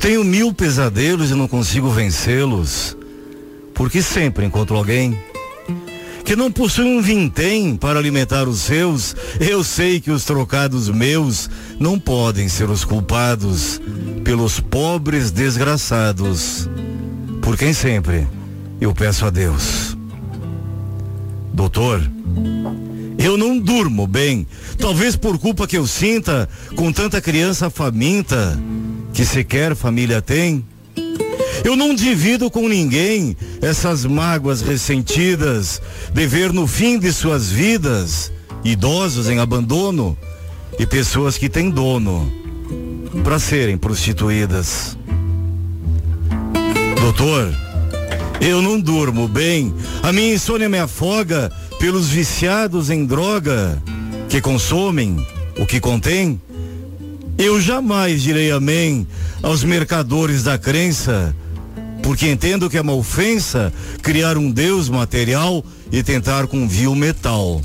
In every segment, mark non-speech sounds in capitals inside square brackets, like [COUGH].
Tenho mil pesadelos e não consigo vencê-los, porque sempre encontro alguém que não possui um vintém para alimentar os seus. Eu sei que os trocados meus não podem ser os culpados pelos pobres desgraçados, por quem sempre eu peço a Deus. Doutor, eu não durmo bem, talvez por culpa que eu sinta com tanta criança faminta que sequer família tem. Eu não divido com ninguém essas mágoas ressentidas de ver no fim de suas vidas idosos em abandono e pessoas que têm dono para serem prostituídas. Doutor, eu não durmo bem, a minha insônia me afoga pelos viciados em droga que consomem o que contém. Eu jamais direi amém aos mercadores da crença, porque entendo que é uma ofensa criar um Deus material e tentar com vil metal.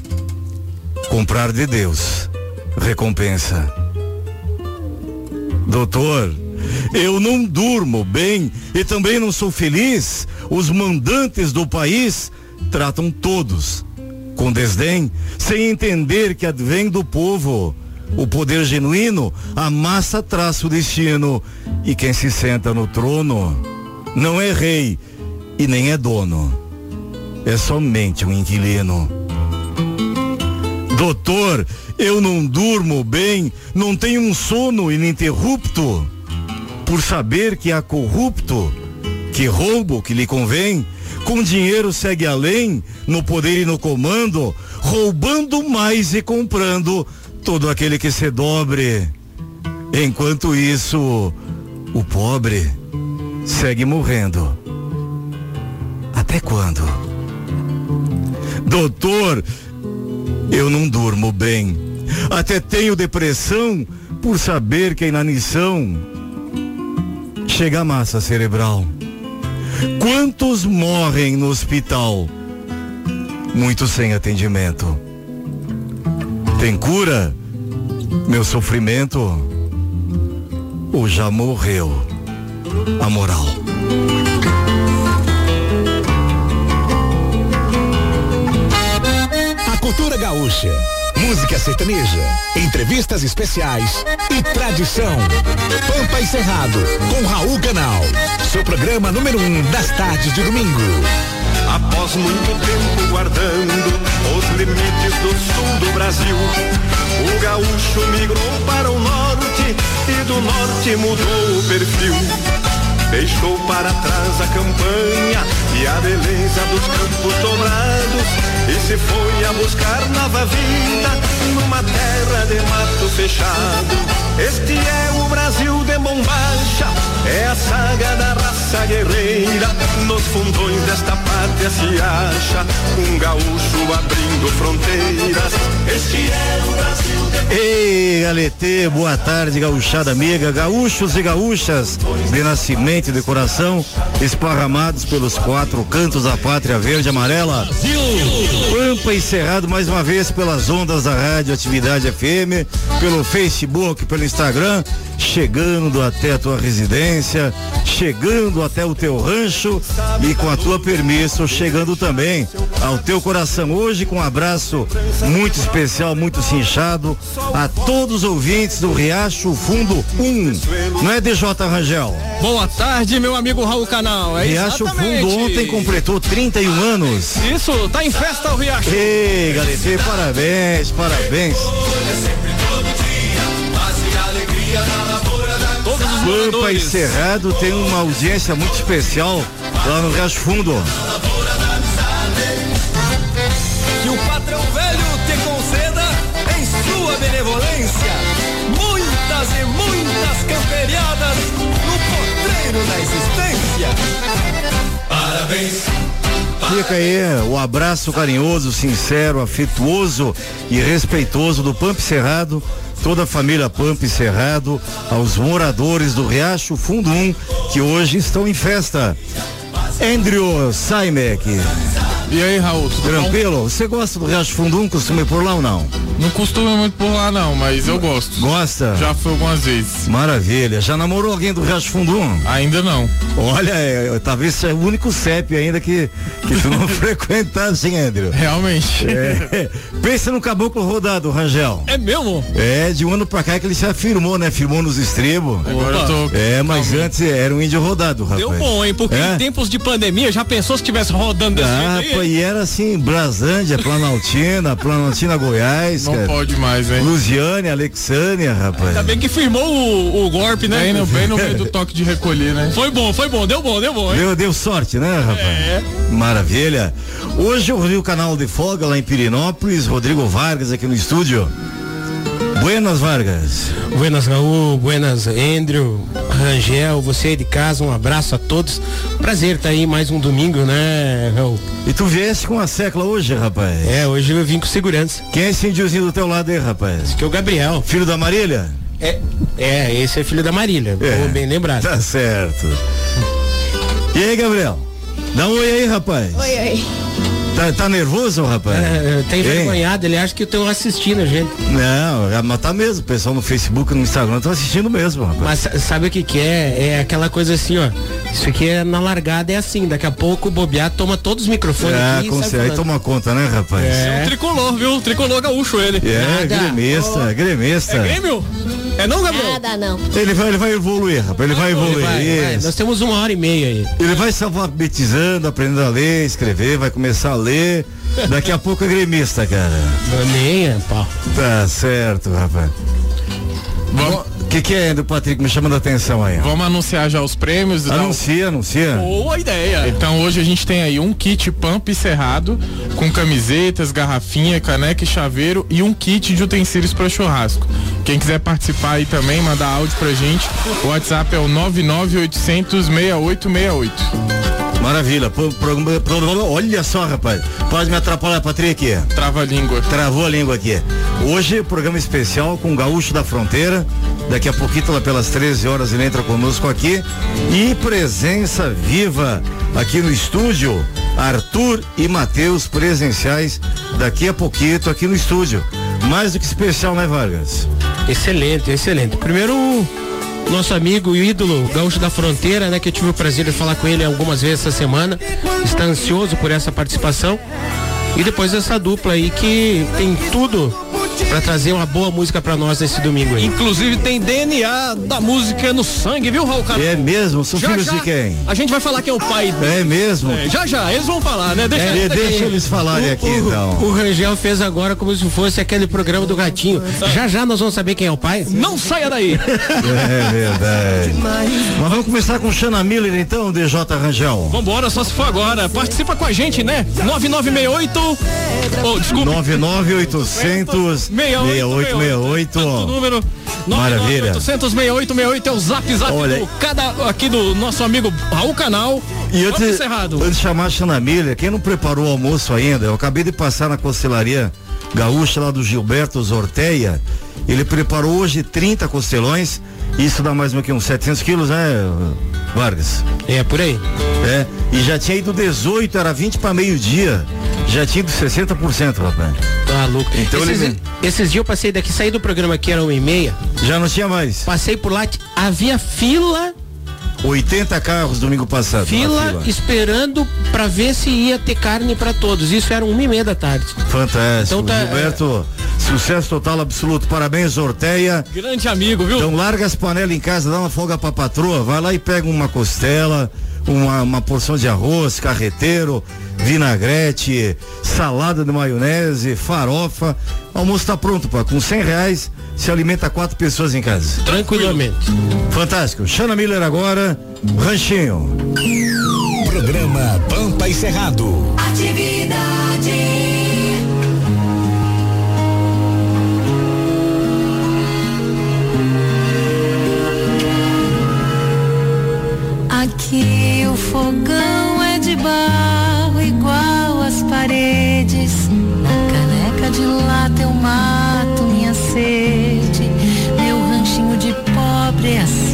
Comprar de Deus, recompensa. Doutor, eu não durmo bem e também não sou feliz. Os mandantes do país tratam todos com desdém, sem entender que advém do povo. O poder genuíno, a massa traça o destino. E quem se senta no trono não é rei e nem é dono. É somente um inquilino. Doutor, eu não durmo bem, não tenho um sono ininterrupto, por saber que há corrupto, que roubo que lhe convém, com dinheiro segue além, no poder e no comando, roubando mais e comprando todo aquele que se dobre. Enquanto isso, o pobre segue morrendo. Até quando? Doutor, eu não durmo bem. Até tenho depressão por saber que a inanição chega à massa cerebral. Quantos morrem no hospital? Muitos sem atendimento. Tem cura? Meu sofrimento? Ou já morreu a moral? A cultura gaúcha, música sertaneja, entrevistas especiais e tradição. Pampa e Cerrado, com Raul Canal. Seu programa número um das tardes de domingo. Após muito tempo guardando os limites do sul do Brasil, o gaúcho migrou para o norte e do norte mudou o perfil. Deixou para trás a campanha e a beleza dos campos dobrados e se foi a buscar nova vida numa terra de mato fechado. Este é o Brasil de bombacha, é a saga da raça guerreira. Nos fundões desta pátria se acha um gaúcho abrindo fronteiras. Este é o Brasil de Ei, Galetê, boa tarde, gauchada amiga, gaúchos e gaúchas de nascimento de coração, esparramados pelos quatro cantos da pátria verde e amarela. Pampa encerrado mais uma vez pelas ondas da rádio Atividade FM, pelo Facebook, pelo Instagram, chegando até a tua residência, chegando até o teu rancho e com a tua permissão chegando também ao teu coração hoje com um abraço muito especial, muito cinchado a todos os ouvintes do Riacho Fundo 1. Não é DJ Rangel? Boa tarde, meu amigo Raul Canal. É Riacho exatamente. Fundo ontem completou 31 anos. Isso, tá em festa o Riacho. Ei, Galetê, parabéns, parabéns. Todos os Pampa moradores. Encerrado tem uma audiência muito especial lá no Riacho Fundo. patrão velho te conceda, em sua benevolência, muitas e muitas camperiadas no potreiro da existência. Parabéns. Fica aí o abraço carinhoso, sincero, afetuoso e respeitoso do Pamp Cerrado, toda a família Pamp Cerrado, aos moradores do Riacho Fundo 1, que hoje estão em festa. Andrew Saimek. E aí, Raul? Tranquilo? Você gosta do Riacho Fundum? Costuma ir por lá ou não? Não costumo muito por lá não, mas eu gosto. Gosta? Já fui algumas vezes. Maravilha. Já namorou alguém do Riacho Fundum? Ainda não. Olha, é, talvez seja o único CEP ainda que, que tu não [LAUGHS] frequentasse, hein, Andrew? Realmente. É. Pensa no caboclo rodado, Rangel. É mesmo? É, de um ano pra cá que ele se afirmou, né? Firmou nos estribos. Agora eu tô. É, mas antes era um índio rodado, rapaz. Deu bom, hein? Porque É? em tempos de pandemia, já pensou se estivesse rodando desse Ah, jeito pô, e era assim, Brasândia, Planaltina, Planaltina, Goiás, Não cara. pode mais, hein? Luziane, Alexânia, rapaz. Ainda bem que firmou o, o golpe, né? Bem no, bem no meio do [LAUGHS] toque de recolher, né? Foi bom, foi bom, deu bom, deu bom, hein? Deu, deu sorte, né, rapaz? É. Maravilha. Hoje eu vi o canal de folga lá em Pirinópolis, Rodrigo Vargas aqui no estúdio. Buenas, Vargas. Buenas Raul, buenas Andrew, Rangel, você aí de casa, um abraço a todos. Prazer estar aí mais um domingo, né, Raul? E tu viesse com a secla hoje, rapaz? É, hoje eu vim com segurança. Quem é esse índiozinho do teu lado aí, rapaz? Que é o Gabriel. Filho da Marília? É, é esse é filho da Marília, É. bem lembrado. Tá certo. E aí, Gabriel? Dá um oi aí, rapaz. Oi, oi. Tá, tá nervoso, rapaz? É, tá Hein? envergonhado, ele acha que estão assistindo a gente. Não, é, mas tá mesmo. O pessoal no Facebook e no Instagram estão assistindo mesmo, rapaz. Mas sa- sabe o que que é? É aquela coisa assim, ó. Isso aqui é na largada, é assim. Daqui a pouco o bobear toma todos os microfones Ah, aqui e certeza. Aí toma conta, né, rapaz? É. Um tricolor, viu? Tricolor gaúcho ele. É, Nada. gremista, gremista. É Grêmio? É não, Gabriel? Nada não. Ele vai, ele vai evoluir, rapaz. Ele vai Ele evoluir. vai, vai. isso. Nós temos uma hora e meia aí. Ele vai se alfabetizando, aprendendo a ler, escrever, vai começar a Daqui a pouco é gremista, cara. Nem é, pau. Tá certo, rapaz. Vamos, O que, que é do Patrick me chamando a atenção aí? vamos anunciar já os prêmios. Anuncia, anuncia. Boa ideia. Então hoje a gente tem aí um kit Pump Cerrado com camisetas, garrafinha, caneca e chaveiro e um kit de utensílios para churrasco. Quem quiser participar aí também, mandar áudio pra gente. O WhatsApp é o 99800 6868. Maravilha. Pro- pro- pro- olha só, rapaz. Pode me atrapalhar, Patrick? Trava a língua. Travou a língua aqui. Hoje, programa especial com o Gaúcho da Fronteira. Daqui a pouquinho, lá pelas 13 horas, ele entra conosco aqui. E presença viva aqui no estúdio. Arthur e Matheus presenciais daqui a pouquinho aqui no estúdio. Mais do que especial, né, Vargas? Excelente, excelente. Primeiro, nosso amigo e ídolo Gaúcho da Fronteira, né? Que eu tive o prazer de falar com ele algumas vezes essa semana. Está ansioso por essa participação. E depois essa dupla aí que tem tudo para trazer uma boa música para nós nesse domingo aí. Inclusive tem DNA da música no sangue, viu, Raul Canal? É mesmo? São Já, filhos já, de quem? A gente vai falar quem é o pai. É mesmo? É, já já, eles vão falar, né? Deixa, É, deixa eles falarem aqui, o, então. o Rangel fez agora como se fosse aquele programa do gatinho. Já já nós vamos saber quem é o pai. Não saia daí. [LAUGHS] É verdade. Mas vamos começar com Xana Miller, então, DJ Rangel. Vambora, só se for agora. Participa com a gente, né? 9968. Oh, desculpa. 99800 6868. Tanto número. Maravilha. 800 6868 é o zap zap Olha. do cada aqui do nosso amigo Raul Canal. E antes, encerrado. antes de chamar a Xana Miller, quem não preparou o almoço ainda, eu acabei de passar na costelaria gaúcha lá do Gilberto Zorteia. Ele preparou hoje 30 costelões. Isso dá mais ou menos que uns 700 quilos, né, Vargas? É por aí. É. E já tinha ido 18, era 20 para meio-dia. Já tinha ido 60%, rapaz. Tá louco. Então esses, ele- esses dias eu passei daqui, saí do programa que era uma e meia, Já não tinha mais. passei por lá, havia fila 80 carros domingo passado. na fila, esperando pra ver se ia ter carne pra todos. Isso era uma e meia da tarde. Fantástico. Então tá, Gilberto, sucesso total absoluto. Parabéns, Orteia. Grande amigo, viu? Então larga as panelas em casa, dá uma folga pra patroa, vai lá e pega uma costela, uma, uma porção de arroz, carreteiro, vinagrete, salada de maionese, farofa. O almoço tá pronto, pá. Com 100 reais, se alimenta quatro pessoas em casa. Tranquilamente. Fantástico. Xana Miller agora, Ranchinho. Programa Pampa e Cerrado. Atividade. Aqui o fogão é de barro igual às paredes. Na caneca de lata eu mato minha sede. Meu ranchinho de pobre é assim,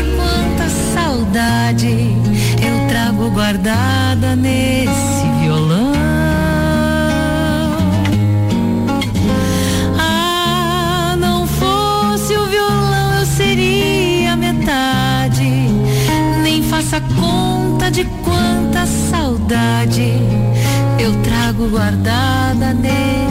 de quanta saudade eu trago guardada nesse violão. Ah, não fosse o violão eu seria metade, nem faça conta de quanta saudade eu trago guardada nesse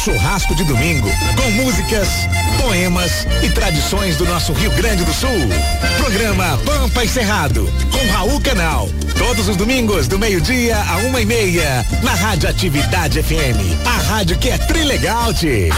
churrasco de domingo com músicas, poemas e tradições do nosso Rio Grande do Sul. Programa Pampa e Cerrado com Raul Canal. Todos os domingos do meio-dia a uma e meia na Rádio Atividade FM. A rádio que é trilegal, tchê.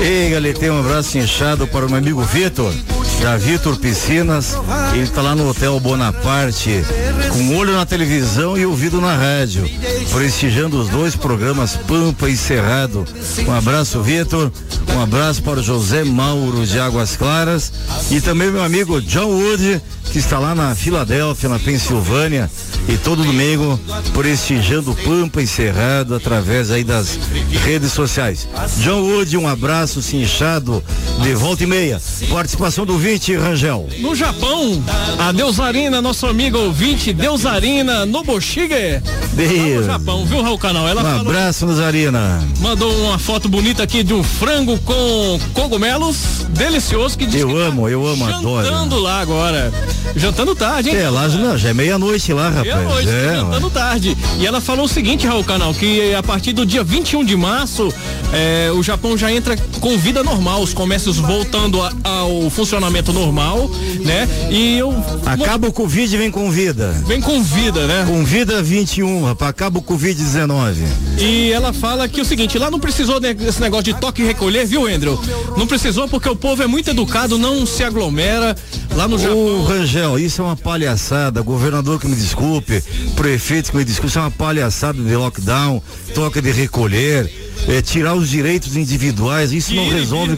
Ei, Galetê, um abraço inchado para o meu amigo Vitor, da Vitor Piscinas. Ele tá lá no Hotel Bonaparte, com olho na televisão e ouvido na rádio, prestigiando os dois programas Pampa e Cerrado. Um abraço, Vitor. Um abraço para o José Mauro de Águas Claras e também meu amigo John Wood, que está lá na Filadélfia, na Pensilvânia, e todo domingo prestigiando Pampa e Cerrado através aí das redes sociais. John Wood, um abraço cinchado de volta e meia. Participação do Vinte Rangel. No Japão, a Deusarina, nosso amigo ouvinte, Deusarina Nobushige. Deus. No Japão, viu, Raul Canal? Ela Um falou, abraço, Nazarina. mandou uma foto bonita aqui de um frango com cogumelos delicioso que diz Eu que tá amo, eu amo, adoro. lá agora. Jantando tarde, hein? É, lá não, já é meia-noite lá, rapaz. Meia-noite, é, jantando tarde. E ela falou o seguinte, Raul Canal, que a partir do dia 21 de março, é, o Japão já entra com vida normal, os comércios voltando a, ao funcionamento normal, né? E eu. Acaba o Covid e vem com vida. Vem com vida, né? Com vida 21, rapaz. Acaba o Covid-19. E ela fala que o seguinte, lá não precisou desse negócio de toque e recolher, viu, Andrew? Não precisou porque o povo é muito educado, não se aglomera. Lá no Japão. Rangel, isso é uma palhaçada. Governador que me desculpe, prefeito que me desculpe, isso é uma palhaçada de lockdown, toque de recolher é, tirar os direitos individuais, isso não resolve,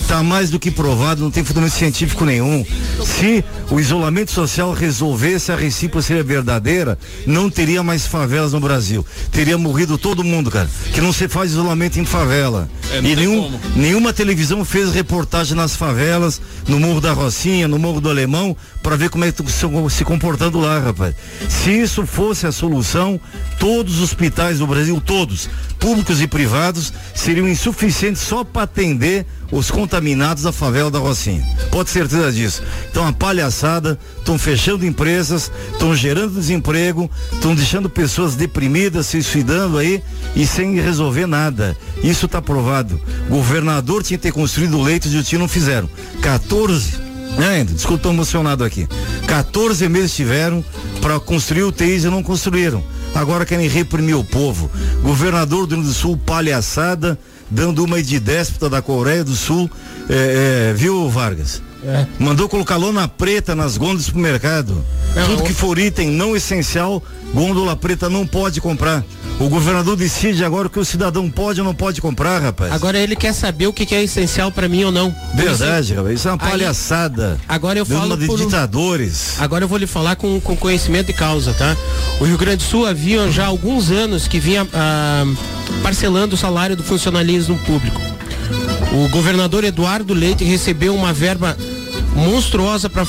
está né? Mais do que provado, não tem fundamento científico nenhum. Se o isolamento social resolvesse a recíproca seria verdadeira, não teria mais favelas no Brasil. Teria morrido todo mundo, cara. Que não se faz isolamento em favela. É, e nenhum, nenhuma televisão fez reportagem nas favelas, no Morro da Rocinha, no Morro do Alemão, para ver como é que estão se comportando lá, rapaz. Se isso fosse a solução, todos os hospitais do Brasil, todos, públicos e privados, seriam insuficientes só para atender os contaminados da favela da Rocinha. Pode ter certeza disso. Então a palhaçada, estão fechando empresas, estão gerando desemprego, estão deixando pessoas deprimidas, se suicidando aí e sem resolver nada. Isso está provado. Governador tinha que ter construído leitos e o tio não fizeram. 14 né, desculpa, tô emocionado aqui. 14 meses tiveram para construir o TIs e não construíram. Agora querem reprimir o povo. Governador do Rio do Sul, palhaçada, dando uma de déspota da Coreia do Sul. É, é, viu, Vargas? É. Mandou colocar lona preta nas gôndolas do supermercado. É, Tudo que for item não essencial, gôndola preta não pode comprar. O governador decide agora o que o cidadão pode ou não pode comprar, rapaz. Agora ele quer saber o que, que é essencial para mim ou não. Verdade, rapaz. Isso é uma palhaçada. Aí, agora eu falo de por, ditadores. Agora eu vou lhe falar com, com conhecimento de causa, tá? O Rio Grande do Sul havia já alguns anos que vinha ah, parcelando o salário do funcionalismo público. O governador Eduardo Leite recebeu uma verba monstruosa para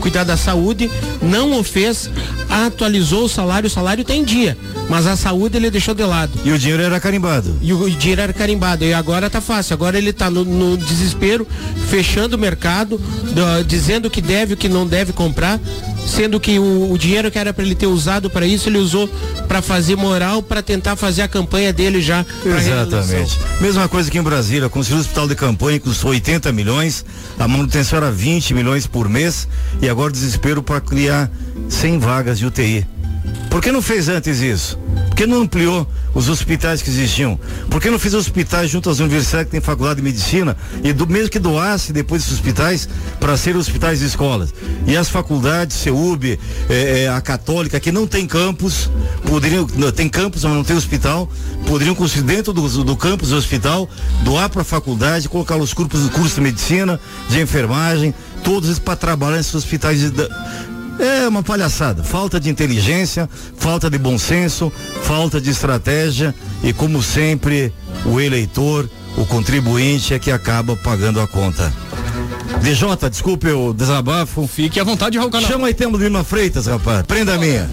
cuidar da saúde, não o fez, atualizou o salário, o salário tem dia, mas a saúde ele deixou de lado. E o dinheiro era carimbado. E o, o dinheiro era carimbado. E agora tá fácil, agora ele tá no, no desespero, fechando o mercado, do, dizendo que deve, o que não deve comprar, sendo que o, o dinheiro que era para ele ter usado para isso, ele usou para fazer moral, para tentar fazer a campanha dele já. Exatamente. Mesma coisa que em Brasília, construiu o hospital de campanha custou 80 milhões, a manutenção era 20 milhões por mês e agora desespero para criar 100 vagas de UTI. Por que não fez antes isso? Por que não ampliou os hospitais que existiam? Por que não fez hospitais junto às universidades que têm faculdade de medicina e do mesmo que doasse depois esses hospitais para ser hospitais de escolas? E as faculdades, CEUB, é, é, a Católica, que não tem campus, poderiam, não, tem campus, mas não tem hospital, poderiam dentro do, do campus do hospital, doar para a faculdade, colocar os cursos, cursos de medicina, de enfermagem, todos para trabalhar nesses hospitais de, é uma palhaçada. Falta de inteligência, falta de bom senso, falta de estratégia e, como sempre, o eleitor, o contribuinte é que acaba pagando a conta. DJ, desculpe o desabafo. Fique à vontade, Raul Canal. Chama aí Temo Lima Freitas, rapaz. Prenda a minha.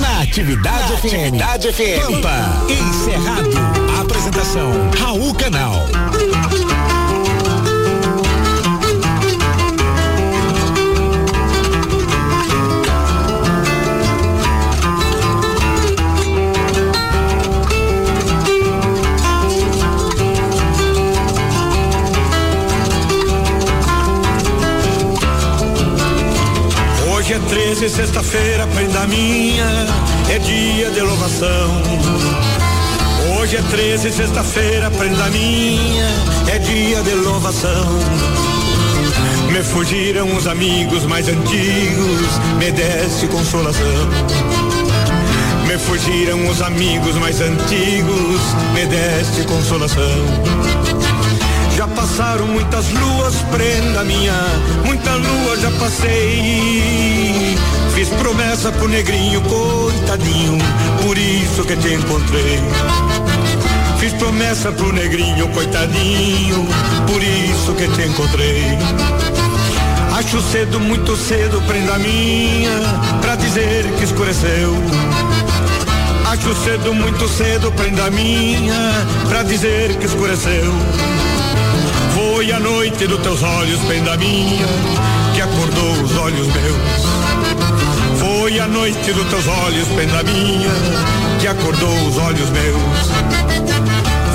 Na Atividade Na FM. Atividade FM. Pampa. Encerrado. Apresentação, Raul Canal. É 13, sexta-feira, prenda minha, é dia de louvação. Hoje é 13, sexta-feira, prenda minha, é dia de louvação. Me fugiram os amigos mais antigos, me desse consolação. Me fugiram os amigos mais antigos, me deste consolação. Já passaram muitas luas, prenda minha, muita lua já passei. Fiz promessa pro negrinho, coitadinho, por isso que te encontrei. Fiz promessa pro negrinho, coitadinho, por isso que te encontrei. Acho cedo, muito cedo, prenda minha, pra dizer que escureceu. Acho cedo, muito cedo, prenda minha, pra dizer que escureceu. Foi a noite dos teus olhos, prenda minha, que acordou os olhos meus. Foi a noite dos teus olhos, prenda minha, que acordou os olhos meus.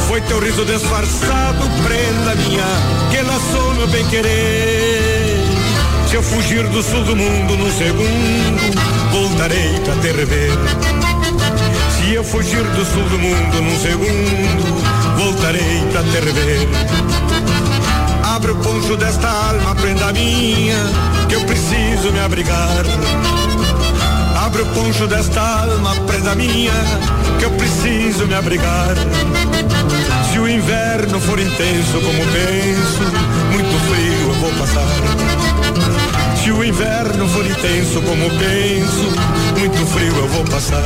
Foi teu riso disfarçado, prenda minha, que laçou meu bem querer. Se eu fugir do sul do mundo num segundo, voltarei pra te rever. Se eu fugir do sul do mundo num segundo, voltarei pra te rever. Abre o poncho desta alma, prenda minha, que eu preciso me abrigar. Abre o poncho desta alma, prenda minha, que eu preciso me abrigar. Se o inverno for intenso como penso, muito frio eu vou passar. Se o inverno for intenso como penso, muito frio eu vou passar.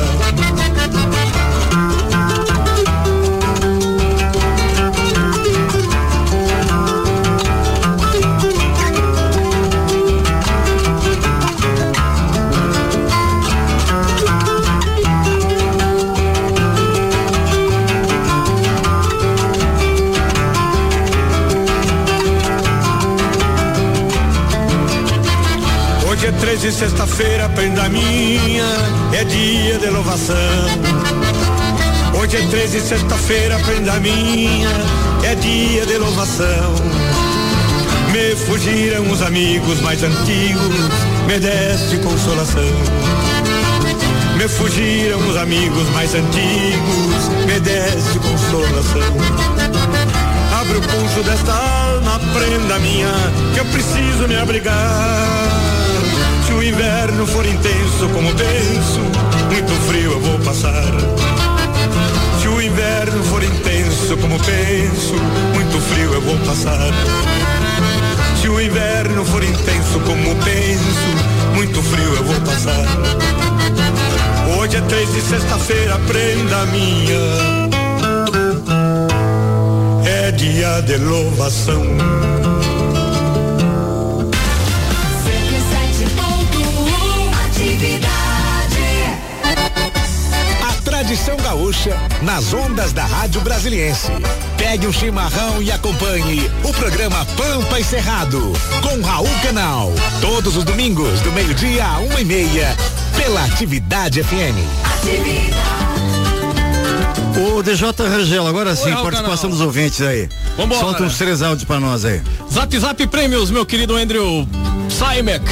13, sexta-feira, prenda minha, é dia de louvação. Hoje é 13, sexta-feira, prenda minha, é dia de louvação. Me fugiram os amigos mais antigos, me deste consolação. Me fugiram os amigos mais antigos, me deste consolação. Abre o poncho desta alma, prenda minha, que eu preciso me abrigar. O inverno for intenso como penso, muito frio eu vou passar. Se o inverno for intenso como penso, muito frio eu vou passar. Se o inverno for intenso como penso, muito frio eu vou passar. Hoje é três de sexta-feira, prenda minha. É dia de louvação. A tradição gaúcha nas ondas da Rádio Brasiliense. Pegue um chimarrão e acompanhe o programa Pampa e Cerrado com Raul Canal. Todos os domingos, do meio-dia a uma e meia, pela Atividade FM. Ô DJ Rangel, agora sim, Raul participação Canal. dos ouvintes aí. Vambora. Solta uns três áudios pra nós aí. Zap Zap Prêmios, meu querido Andrew Saimek.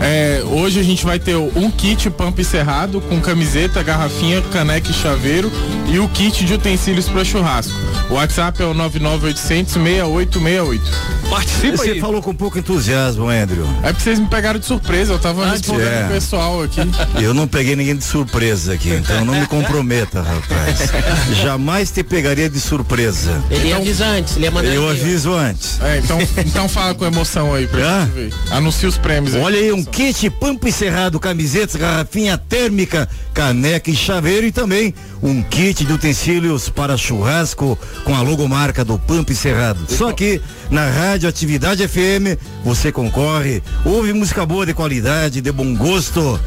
É, hoje a gente vai ter um kit pump cerrado com camiseta, garrafinha, caneca e chaveiro e o kit de utensílios para churrasco. O WhatsApp é o 99800 6868. Participa Você aí. falou com pouco entusiasmo, Andrew. É porque vocês me pegaram de surpresa, eu tava respondendo é. o pessoal aqui. Eu não peguei ninguém de surpresa aqui, então não me comprometa, rapaz. [LAUGHS] Jamais te pegaria de surpresa. Ele ia avisar antes, ele ia mandar. Eu e-mail. aviso antes. É, então, então fala com emoção aí pra Ah? gente ver. Anuncia os prêmios aí. Olha aí, um kit pampo encerrado, camisetas, garrafinha térmica, caneca e chaveiro e também um kit de utensílios para churrasco com a logomarca do Pampo Encerrado. Só que na Rádio Atividade FM você concorre, ouve música boa de qualidade, de bom gosto.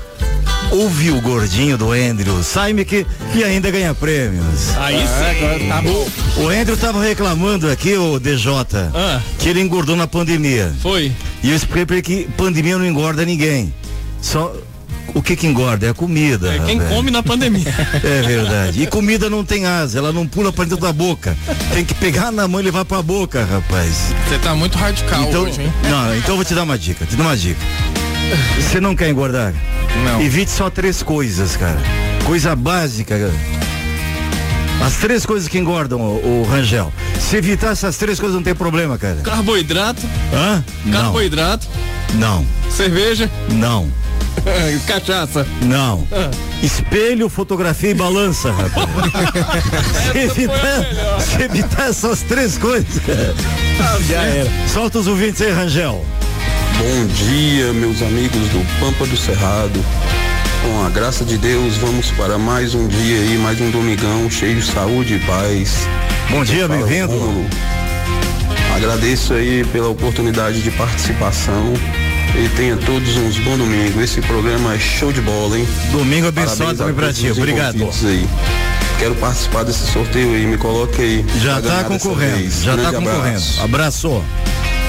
Ouve o gordinho do Andrew Saimick e ainda ganha prêmios. Aí É, sim. agora tá bom. O Andrew tava reclamando aqui, o DJ, Ah. que ele engordou na pandemia. Foi. E eu expliquei pra ele que pandemia não engorda ninguém. Só o que que engorda é a comida. É quem rapaz. come na pandemia. [LAUGHS] É verdade. E comida não tem asa, ela não pula pra dentro da boca. Tem que pegar na mão e levar pra boca, rapaz. Você tá muito radical Então, hoje, hein? não, então eu vou te dar uma dica, te dou uma dica. Você não quer engordar? Não. Evite só três coisas, cara. Coisa básica. cara. As três coisas que engordam, o, o Rangel. Se evitar essas três coisas não tem problema, cara. Carboidrato, Hã? Não. carboidrato, Não. cerveja, Não. [LAUGHS] cachaça. Não. Espelho, fotografia e balança, rapaz. [LAUGHS] se, evitar, se [LAUGHS] evitar essas três coisas, já era. Solta os ouvintes aí, Rangel. Bom dia, meus amigos do Pampa do Cerrado. Com a graça de Deus, vamos para mais um dia aí, mais um domingão cheio de saúde e paz. Bom dia, bem-vindo. Agradeço aí pela oportunidade de participação e tenha todos uns bons domingos. Esse programa é show de bola, hein? Domingo abençoado também pra ti. Obrigado. Aí. Quero participar desse sorteio aí, me coloque aí. Já tá concorrendo, já tá Grande concorrendo. abraço. Abraço.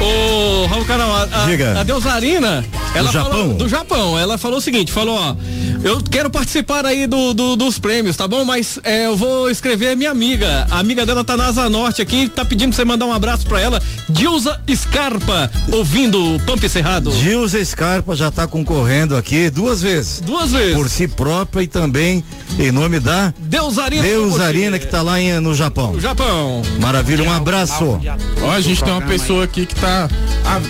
Ô, Raul Canal, a, Diga. a Deusarina, ela Japão? falou, do Japão, ela falou o seguinte, falou, ó, eu quero participar aí do, do- dos prêmios, tá bom? Mas é, eu vou escrever minha amiga, a amiga dela tá na Asa Norte aqui, tá pedindo pra você mandar um abraço pra ela, Dilza Scarpa, ouvindo o Pamp Cerrado. Gilza Scarpa já está concorrendo aqui duas vezes. Duas vezes. Por si própria e também em nome da Deusarina. Deusarina que está lá em- no Japão. Japão. Maravilha, um abraço. Ó, a gente tem uma pessoa aqui que tá. Ah,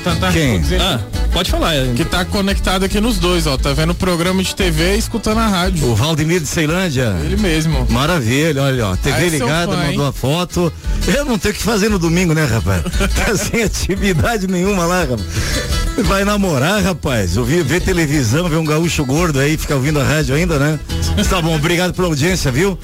tá, tá Quem? Ah, pode falar. Que tá conectado aqui nos dois, ó. Tá vendo o programa de TV e escutando a rádio. O Valdemir de Ceilândia. Ele mesmo. Maravilha, olha, ó. TV Ah, é ligada, fã, mandou hein? a foto. Eu não tenho o que fazer no domingo, né, rapaz? [LAUGHS] Tá sem atividade nenhuma lá, rapaz. Vai namorar, rapaz. Ouvir, ver televisão, ver um gaúcho gordo aí, ficar ouvindo a rádio ainda, né? Tá bom, obrigado pela audiência, viu?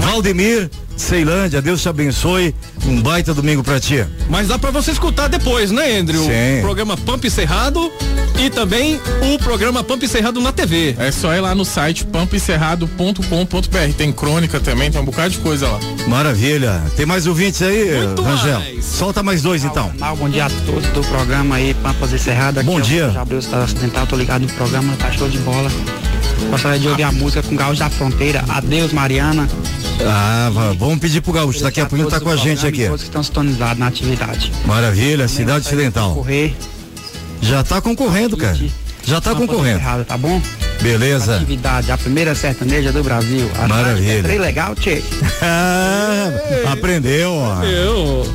Valdemir, Ceilândia, Deus te abençoe. Um baita domingo pra ti. Mas dá pra você escutar depois, né, Andrew? Sim. O programa Pamp Cerrado e também o programa Pamp Cerrado na TV. É só ir lá no site pampencerrado.com.br. Tem crônica também, tem um bocado de coisa lá. Maravilha. Tem mais ouvintes aí, Muito Rangel? mais. Solta mais dois então. Mal, bom dia a todos do programa aí, Pampas Encerrada. Bom dia. Abriu o acidental, tô ligado no programa, tá show de bola. Gostaria de ouvir a música com Gaúcho da Fronteira. Adeus, Mariana. Ah, va- vamos pedir pro Gaúcho. Daqui a pouquinho tá com a gente aqui. Todos que estão sintonizados na atividade. Maravilha, cidade ocidental. Correr. Já tá concorrendo, cara. Já tá Pampas concorrendo. Encerrada, tá bom? Beleza. Atividade, a primeira sertaneja do Brasil. A Maravilha. Três legal, tchê. [LAUGHS] Ah, aprendeu, ó. Eu.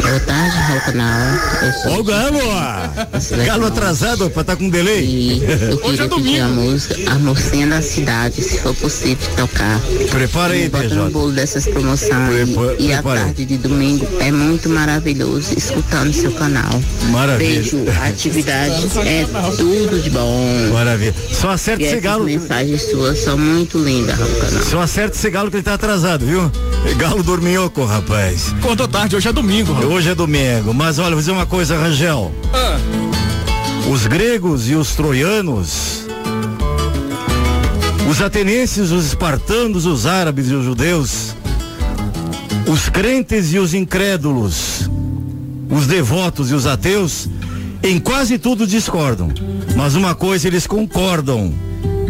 Boa tarde, Raul Canal. Eu sou Ó o galo, atrasado, pra tá com delay. E eu Hoje queria é pedir domingo. a música A Mocinha da Cidade, se for possível tocar. Prepara aí, Bota no PJ. bolo dessas promoções. Prepa- e a prepara aí. tarde de domingo é muito maravilhoso escutando seu canal. Maravilha. Beijo, a atividade é tudo de bom. Maravilha. Só acerta E esse galo. mensagens suas são muito lindas, Raul Canal. Só acerta esse galo que ele tá atrasado, viu? Galo dorminhoco, rapaz. Acordou tarde, hoje é domingo. Raul. Hoje é domingo, mas olha, vou dizer uma coisa, Rangel. Ah, Os gregos e os troianos, os atenienses, os espartanos, os árabes e os judeus, os crentes e os incrédulos, os devotos e os ateus, em quase tudo discordam. Mas uma coisa eles concordam: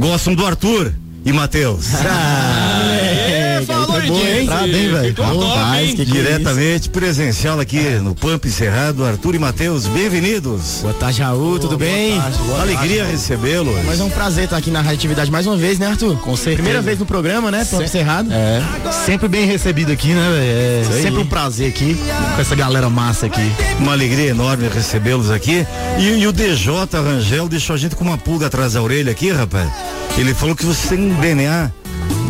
gostam do Arthur e Mateus. é, falou, boa gente. entrada, hein, velho? Rapaz, hein? que Diretamente presencial aqui no Pamp Encerrado, Arthur e Mateus, bem-vindos. Boa tarde, Raul, tudo bem? Uma alegria recebê-los. Mas é um prazer estar aqui na radioatividade mais uma vez, né, Arthur? Com certeza. Primeira vez no programa, né? Pronto, encerrado. É. Sempre bem recebido aqui, né, velho? É sempre um prazer aqui com essa galera massa aqui. Uma alegria enorme recebê-los aqui. E, e o DJ Rangel deixou a gente com uma pulga atrás da orelha aqui, rapaz. Ele falou que você tem DNA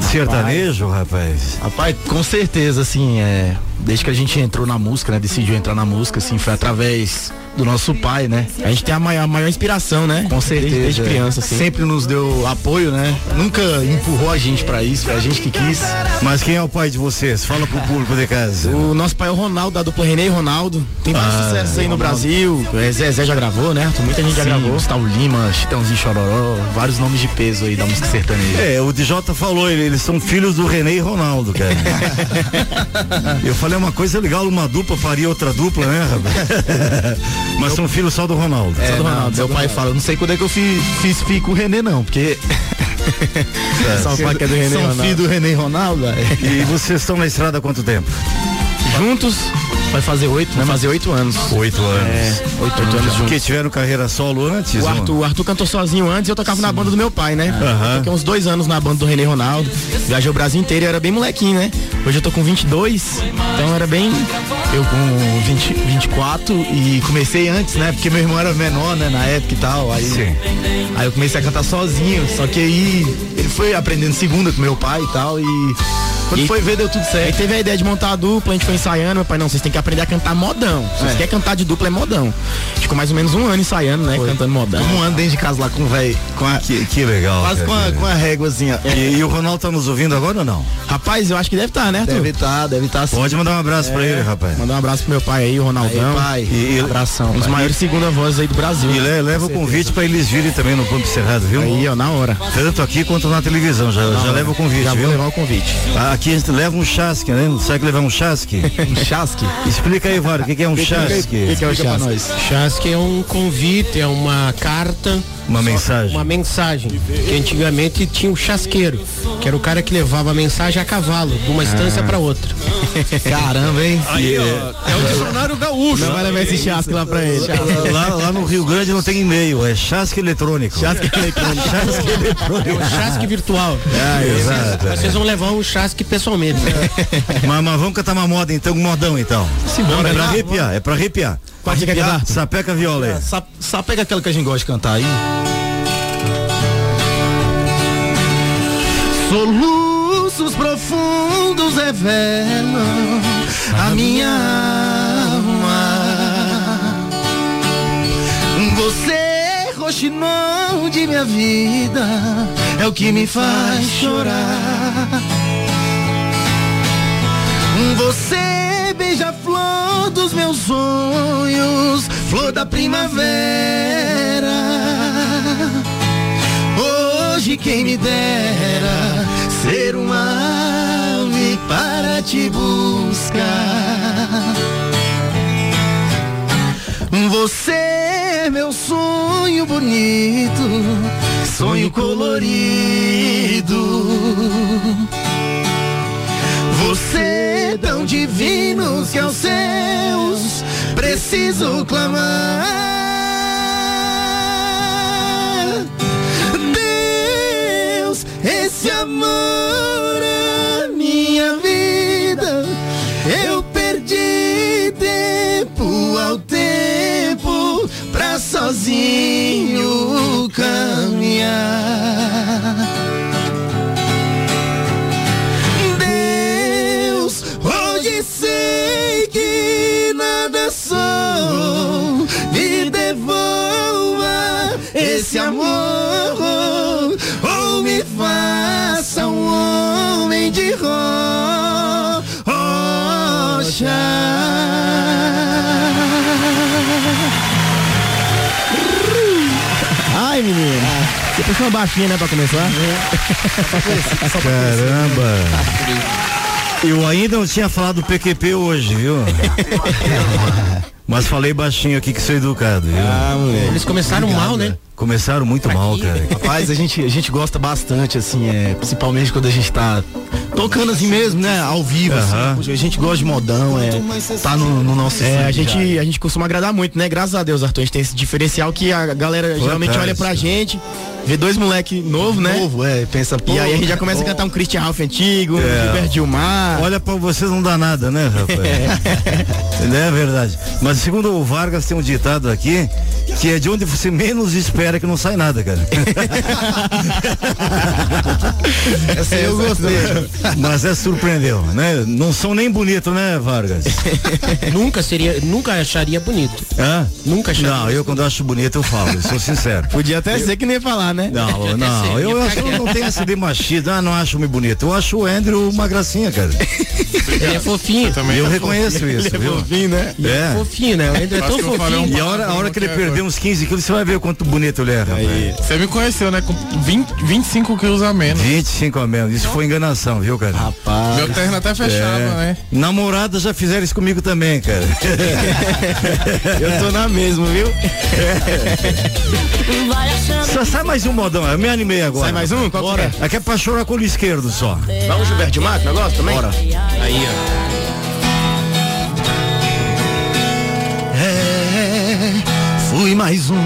sertanejo, rapaz. Rapaz, com certeza, assim, é. Desde que a gente entrou na música, né? Decidiu entrar na música, assim, foi através do nosso pai, né? A gente tem a maior, a maior inspiração, né? Com certeza. Desde, desde criança, assim. Sempre nos deu apoio, né? Nunca empurrou a gente pra isso, foi a gente que quis. Mas quem é o pai de vocês? Fala pro público de casa. O nosso pai é o Ronaldo, da dupla René e Ronaldo. Tem vários Ah, sucessos aí no Ronaldo. Brasil. É, Zezé já gravou, né? Muita gente já Sim, gravou. Gustavo Lima, Chitãozinho Chororó, vários nomes de peso aí da música sertaneja. É, o DJ falou, ele- eles são filhos do René e Ronaldo, cara. [LAUGHS] Eu falei uma coisa legal, uma dupla faria outra dupla, né, rapaz? [LAUGHS] Mas são filhos só do Ronaldo. É, Só do não, Ronaldo, só meu do pai Ronaldo. fala, não sei quando é que eu fiz, fiz filho com o René não, porque [LAUGHS] fala que é do René e são Ronaldo. filho do René Ronaldo, velho. E vocês estão na estrada há quanto tempo? Juntos, vai fazer oito, né? Vai fazer oito anos. Oito anos. É, oito anos juntos. Porque tiveram carreira solo antes? O não? Arthur, o Arthur cantou sozinho antes e eu tocava na banda do meu pai, né? Aham. Eu Toquei uns dois anos na banda do René Ronaldo. Viajei o Brasil inteiro e era bem molequinho, né? Hoje eu tô com 22, então era bem. Eu com 20, 24 e comecei antes, né? Porque meu irmão era menor, né? Na época e tal. Aí, Sim. aí eu comecei a cantar sozinho. Só que aí ele foi aprendendo segunda com meu pai e tal. E quando E- foi ver, deu tudo Aí certo. teve a ideia de montar a dupla, a gente foi ensaiando, meu pai, não, vocês têm que aprender a cantar modão. Se vocês É. querem cantar de dupla, é modão. Ficou mais ou menos um ano ensaiando, né? Cantando modão. Um ano dentro de casa lá com o velho. Que, que legal. quase com a, com a réguazinha. E, e o Ronaldo tá nos ouvindo agora ou não? Rapaz, eu acho que deve estar, né, Arthur? Deve estar, deve estar assim. Pode mandar um abraço pra ele, rapaz. Mandar um abraço pro meu pai aí, o Ronaldão. Aí, pai. E, Abração. Um dos maiores segunda vozes aí do Brasil. e le- leva o convite pra eles virem também no Pampo Cerrado, viu? Aí, ó, na hora. Tanto aqui quanto na televisão. Já, já leva o convite, Já viu? vou levar o convite. Ah, Aqui a gente leva um chasque, né? Sabe que levar um chasque? [LAUGHS] Um chasque? Explica aí, Vara, o que, que é um chasque? O que, que é o chasque? Chasque é um convite, é uma carta. Uma mensagem. Uma mensagem. Que antigamente tinha o chasqueiro, que era o cara que levava a mensagem a cavalo, de uma estância Ah. para outra. [LAUGHS] Caramba, hein? Aí, ó, é o dicionário gaúcho. Não vai levar esse chasque lá pra ele. Lá, lá no Rio Grande não tem e-mail, é chasque eletrônico. Chasque [LAUGHS] eletrônico. Chasque eletrônico. É o chasque virtual. Ah, exato. Vocês vão levar um chasque pessoalmente. Mas, mas vamos cantar uma moda então, um modão então. Simbora, é pra né? arrepiar, é pra arrepiar. Qual que cantar? Sapeca viola aí. Só, só pega aquela que a gente gosta de cantar aí. Soluços profundos revelam a minha alma. Você, roxinol de minha vida, é o que me faz chorar. Você, beija-flor dos meus sonhos, flor da primavera. Hoje quem me dera ser uma ave para te buscar. Você é meu sonho bonito, sonho colorido. Você é tão divino que aos céus preciso clamar. Deus, esse amor é minha vida. Eu perdi tempo ao tempo pra sozinho caminhar. Rocha. Ai, menino. Você puxou uma baixinha, né, pra começar? Caramba. Eu ainda não tinha falado do PQP hoje, viu? Mas falei baixinho aqui que sou educado, viu? Ah, moleque. Eles começaram mal, né? Começaram muito mal, cara. Rapaz, a gente, a gente gosta bastante, assim, é, principalmente quando a gente tá tocando assim mesmo, né? Ao vivo, assim. A gente gosta de modão, é. Tá no, no nosso É, a gente, já. a gente costuma agradar muito, né? Graças a Deus, Arthur. A gente tem esse diferencial que a galera geralmente olha pra gente, vê dois moleque novo, né? Novo, é, pensa, pô. E aí a gente já começa a cantar um Christian Ralph antigo, É. Gilberto Gilmar. Olha pra vocês não dá nada, né, rapaz? [LAUGHS] Não é verdade. Mas segundo o Vargas tem um ditado aqui que é de onde você menos espera que não sai nada, cara. [LAUGHS] Essa eu gostei. Mas é surpreendeu, né? Não são nem bonitos, né, Vargas? [LAUGHS] nunca seria, nunca acharia bonito. Hã? Nunca acharia. Não, eu quando acho bonito eu falo, eu sou sincero. Podia até ser que nem falar, né? Não, [LAUGHS] não, eu acho que eu não tenho essa de machismo, ah, não acho muito bonito. Eu acho o Andrew uma gracinha, cara. Ele é fofinho. E eu reconheço isso, Ele é viu? fofinho, né? É É. fofinho, né? O Andrew é tão fofinho. E a hora, a hora que ele perder uns 15 quilos, você vai ver o quanto bonito ele é, rapaz. Você me conheceu, né? Com 20, 25 quilos a menos. 25 a menos. Isso foi enganação, viu, cara? Rapaz. Meu terno até fechava, É. né? Namoradas já fizeram isso comigo também, cara. [LAUGHS] Eu tô na mesma, viu? Só sai mais um modão, eu me animei agora. Sai mais um? Qual que Bora. Aqui é pra chorar com o olho esquerdo só. Vamos, Gilberto Gilmar, que negócio também? Bora. Aí, ó. É, fui mais um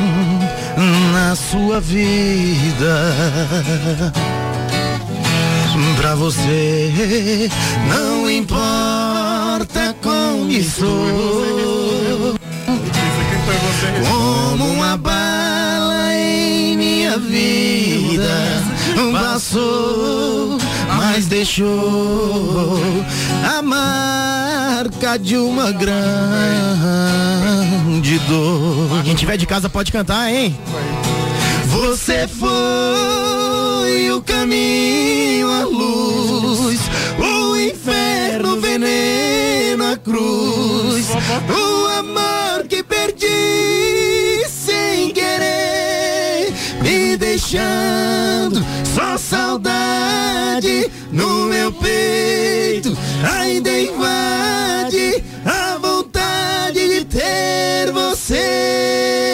na sua vida. Pra você não importa como estou. Como uma em minha vida passou, mas deixou a marca de uma grande dor. Quem tiver de casa pode cantar, hein? Você foi o caminho, a luz, o inferno, o veneno, a cruz, o amor saudade no meu peito ainda invade a vontade de ter você.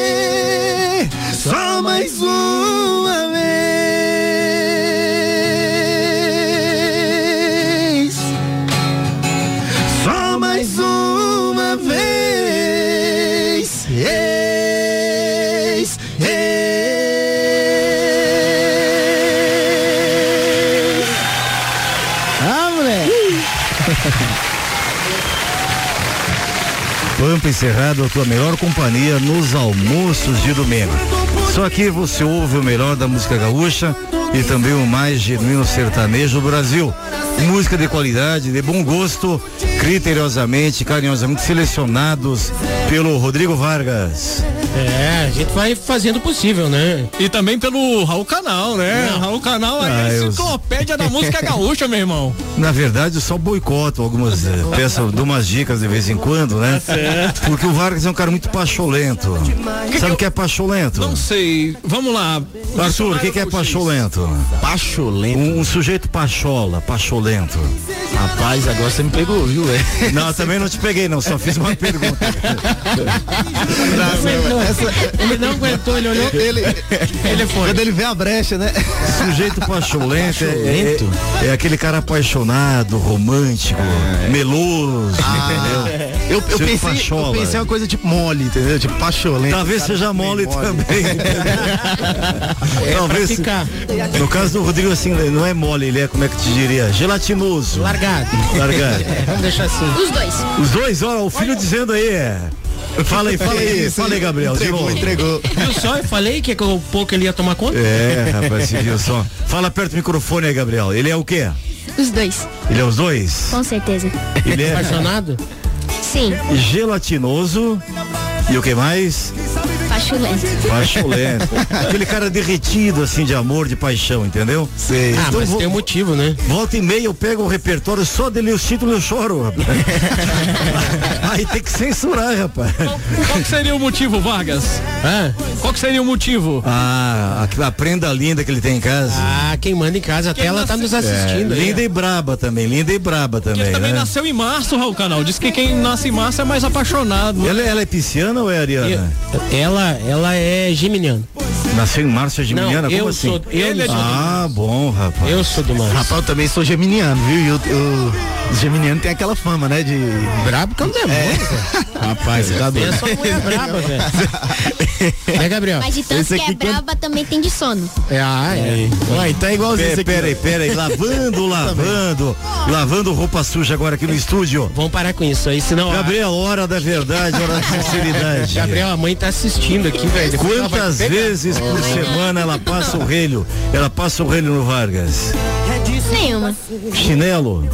Encerrado, a tua melhor companhia nos almoços de domingo. Só aqui você ouve o melhor da música gaúcha e também o mais genuíno sertanejo do Brasil. Música de qualidade, de bom gosto, criteriosamente, carinhosamente selecionados pelo Rodrigo Vargas. É, a gente vai fazendo o possível, né? E também pelo Raul Canal, né? Raul Canal é Ah, a eu- enciclopédia da música gaúcha, meu irmão. [LAUGHS] Na verdade, eu só boicoto algumas eh, peças, dou umas dicas de vez em quando, né? Tá certo. Porque o Vargas é um cara muito pacholento. Sabe o que é pacholento? Não sei. Vamos lá. Arthur, o que, que é pacholento? Pacholento? Um, um sujeito pachola, pacholento. Rapaz, agora você me pegou, viu, é? Não, também não te peguei, não, só fiz uma [LAUGHS] pergunta. Ele não aguentou, ele olhou. Ele, ele foi. Quando ele vê a brecha, né? Sujeito pacholento, é-? É, é aquele cara apaixonado, romântico, meloso, entendeu? Eu, eu, pensei, eu pachola. pensei uma coisa tipo mole, entendeu? Tipo pacholento. Talvez seja bem mole também. [LAUGHS] É Talvez. No caso do Rodrigo, assim, não é mole, ele é, como é que te diria? Gelatinoso. largado. Largado. É, [LAUGHS] vamos deixar assim. Os dois. Os dois, ó, o filho dizendo aí, é. Fala aí, fala aí, fala aí, Gabriel. Entregou, entregou. Viu só? Eu falei que com pouco ele ia tomar conta. É, rapaz, você viu só. Fala perto do microfone aí, Gabriel. Ele é o quê? Os dois. Ele é os dois? Com certeza. Ele é Apaixonado? Sim. gelatinoso. E o que mais? Pachulento. Pacholento. [LAUGHS] Aquele cara derretido, assim, de amor, de paixão, entendeu? Sei. Ah, Então mas vou- tem um motivo, né? Volta e meia eu pego o repertório só dele os títulos eu choro, rapaz. [LAUGHS] Aí tem que censurar, rapaz. Qual que seria o motivo, Vargas? Ah, Qual que seria o motivo? Ah, aquela prenda linda que ele tem em casa. ah, quem manda em casa, até ela tá nos assistindo. aí, linda e braba também, linda e braba Ele também, também né? nasceu em março, Raul Canal. Diz que quem nasce em março é mais apaixonado. Ela, ela é pisciana ou é ariana? Ela, ela é geminiana. Nasceu em março, é geminiana? Não, Como eu assim? sou, eu, Ele é sou, Ah, bom, rapaz. eu sou do mar. Rapaz, eu também sou geminiano, viu? E o, o, os geminianos tem aquela fama, né? De. Brabo que é um demônio. [LAUGHS] Rapaz, você tá doido. É só mulher braba, velho. [LAUGHS] É, Gabriel? Mas de tanto Esse que é braba, também tem de sono. É, ah, é. Ué, então é igualzinho Pera, aí, pera aí. Lavando, [LAUGHS] lavando. lavando roupa suja agora aqui no estúdio. Vamos parar com isso aí, senão. Gabriel, hora da verdade, hora da sinceridade. Gabriel, a mãe tá assistindo aqui, velho. Quantas pegar. Vezes por semana ela passa o relho? Ela passa o relho no Vargas. Nenhuma. Chinelo?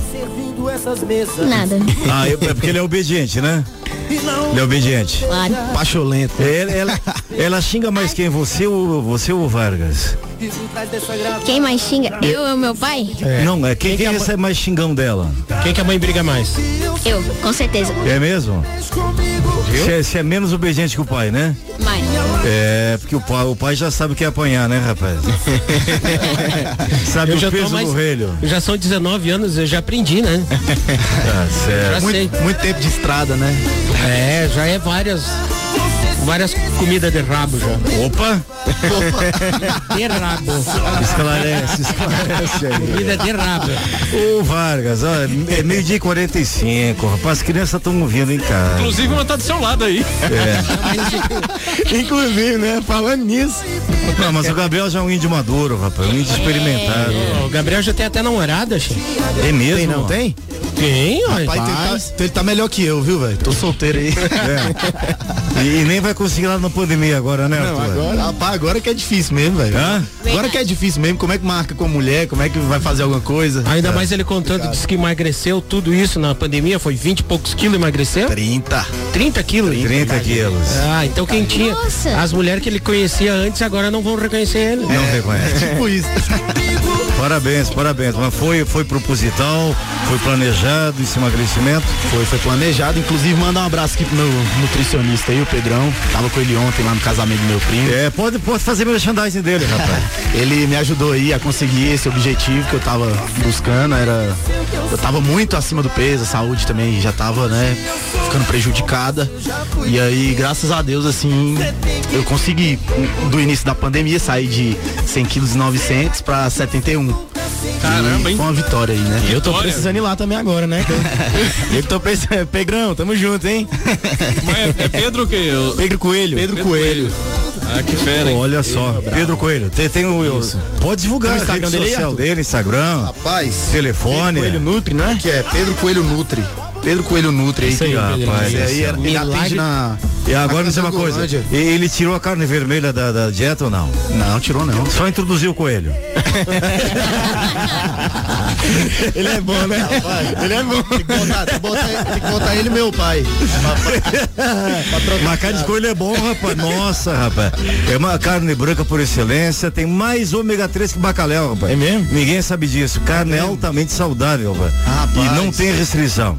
Nada. Ah, é porque ele é obediente, né? Ele é obediente. Claro. Pacholento. Ela, ela, ela xinga mais quem? Você ou você ou o Vargas? Quem mais xinga? Eu ou meu pai? Não, é quem, quem recebe mais xingão dela? Quem que a mãe briga mais? Eu, com certeza. É mesmo? Você é, é menos obediente que o pai, né? Mãe. É, porque o pai, o pai já sabe o que é apanhar, né, rapaz? [LAUGHS] sabe Eu o peso mais- do relho. Já são 19 anos, eu já aprendi, né? [LAUGHS] Tá certo. Já sei. Muito, muito tempo de estrada, né? É, já é várias. Várias comidas de rabo já. Opa! De rabo. Esclarece, esclarece aí. Comida de rabo. Ô Vargas, ó, é meio-dia e 45, rapaz, as crianças estão ouvindo em casa. Inclusive uma tá do seu lado aí. É. Inclusive, né? Falando nisso. Não, mas o Gabriel já é um índio maduro, rapaz, um índio experimentado. O Gabriel já tem até namorada, che. É mesmo? Tem, não tem? Pai, então ele, tá, então ele tá melhor que eu, viu, velho? Tô solteiro aí. É. E, e nem vai conseguir lá na pandemia agora, né, Não, Arthur? agora, rapaz, agora que é difícil mesmo, velho. Agora que é difícil mesmo, como é que marca com mulher, como é que vai fazer alguma coisa? Ainda mais ele contando, disse que emagreceu tudo isso na pandemia, foi 20 e poucos quilos emagreceu? 30. 30 quilos? 30 quilos. Ah, então quem tinha. Nossa. As mulheres que ele conhecia antes agora não vão reconhecer ele. Não reconhece. Tipo isso. [LAUGHS] Parabéns, parabéns. Mas foi, foi proposital, foi planejado esse emagrecimento? Foi, foi planejado. Inclusive, mandar um abraço aqui pro meu nutricionista aí, o Pedrão. Tava com ele ontem lá no casamento do meu primo. É, pode, pode fazer merchandising dele, rapaz. [LAUGHS] ele me ajudou aí a conseguir esse objetivo que eu tava buscando. Era. Eu tava muito acima do peso, a saúde também já tava, né, ficando prejudicada. E aí, graças a Deus, assim, eu consegui, do início da pandemia, sair de 100 quilos e 900 para 71. Caramba, hein? Foi uma vitória aí, né? Eu tô precisando ir lá também agora, né? [LAUGHS] Eu tô precisando. Pegrão, tamo junto, hein? Mas é, é Pedro o quê? Eu- Pedro Coelho. Pedro Coelho. Ah, que fera, hein? Olha só, Pedro Coelho, tem, tem o. Pode divulgar Tem o Instagram dele social dele, Instagram, Rapaz, telefone. Coelho Nutri, né? que é Pedro Coelho Nutri. Pedro Coelho Nutri aí. Aí, rapaz, aí era- ele atende na. E agora me diz uma coisa, ele tirou a carne vermelha da, da dieta ou não? Não, tirou não. Só introduziu o coelho. [LAUGHS] Ele é bom, né? Ele é bom. Tem que botar, tem que botar, ele- tem que botar ele meu pai. Mas carne de coelho é bom, rapaz. Nossa, rapaz. É uma carne branca por excelência, tem mais ômega 3 que bacalhau, rapaz. É mesmo? Ninguém sabe disso. Carne é altamente saudável, rapaz. Rapaz. E não tem restrição.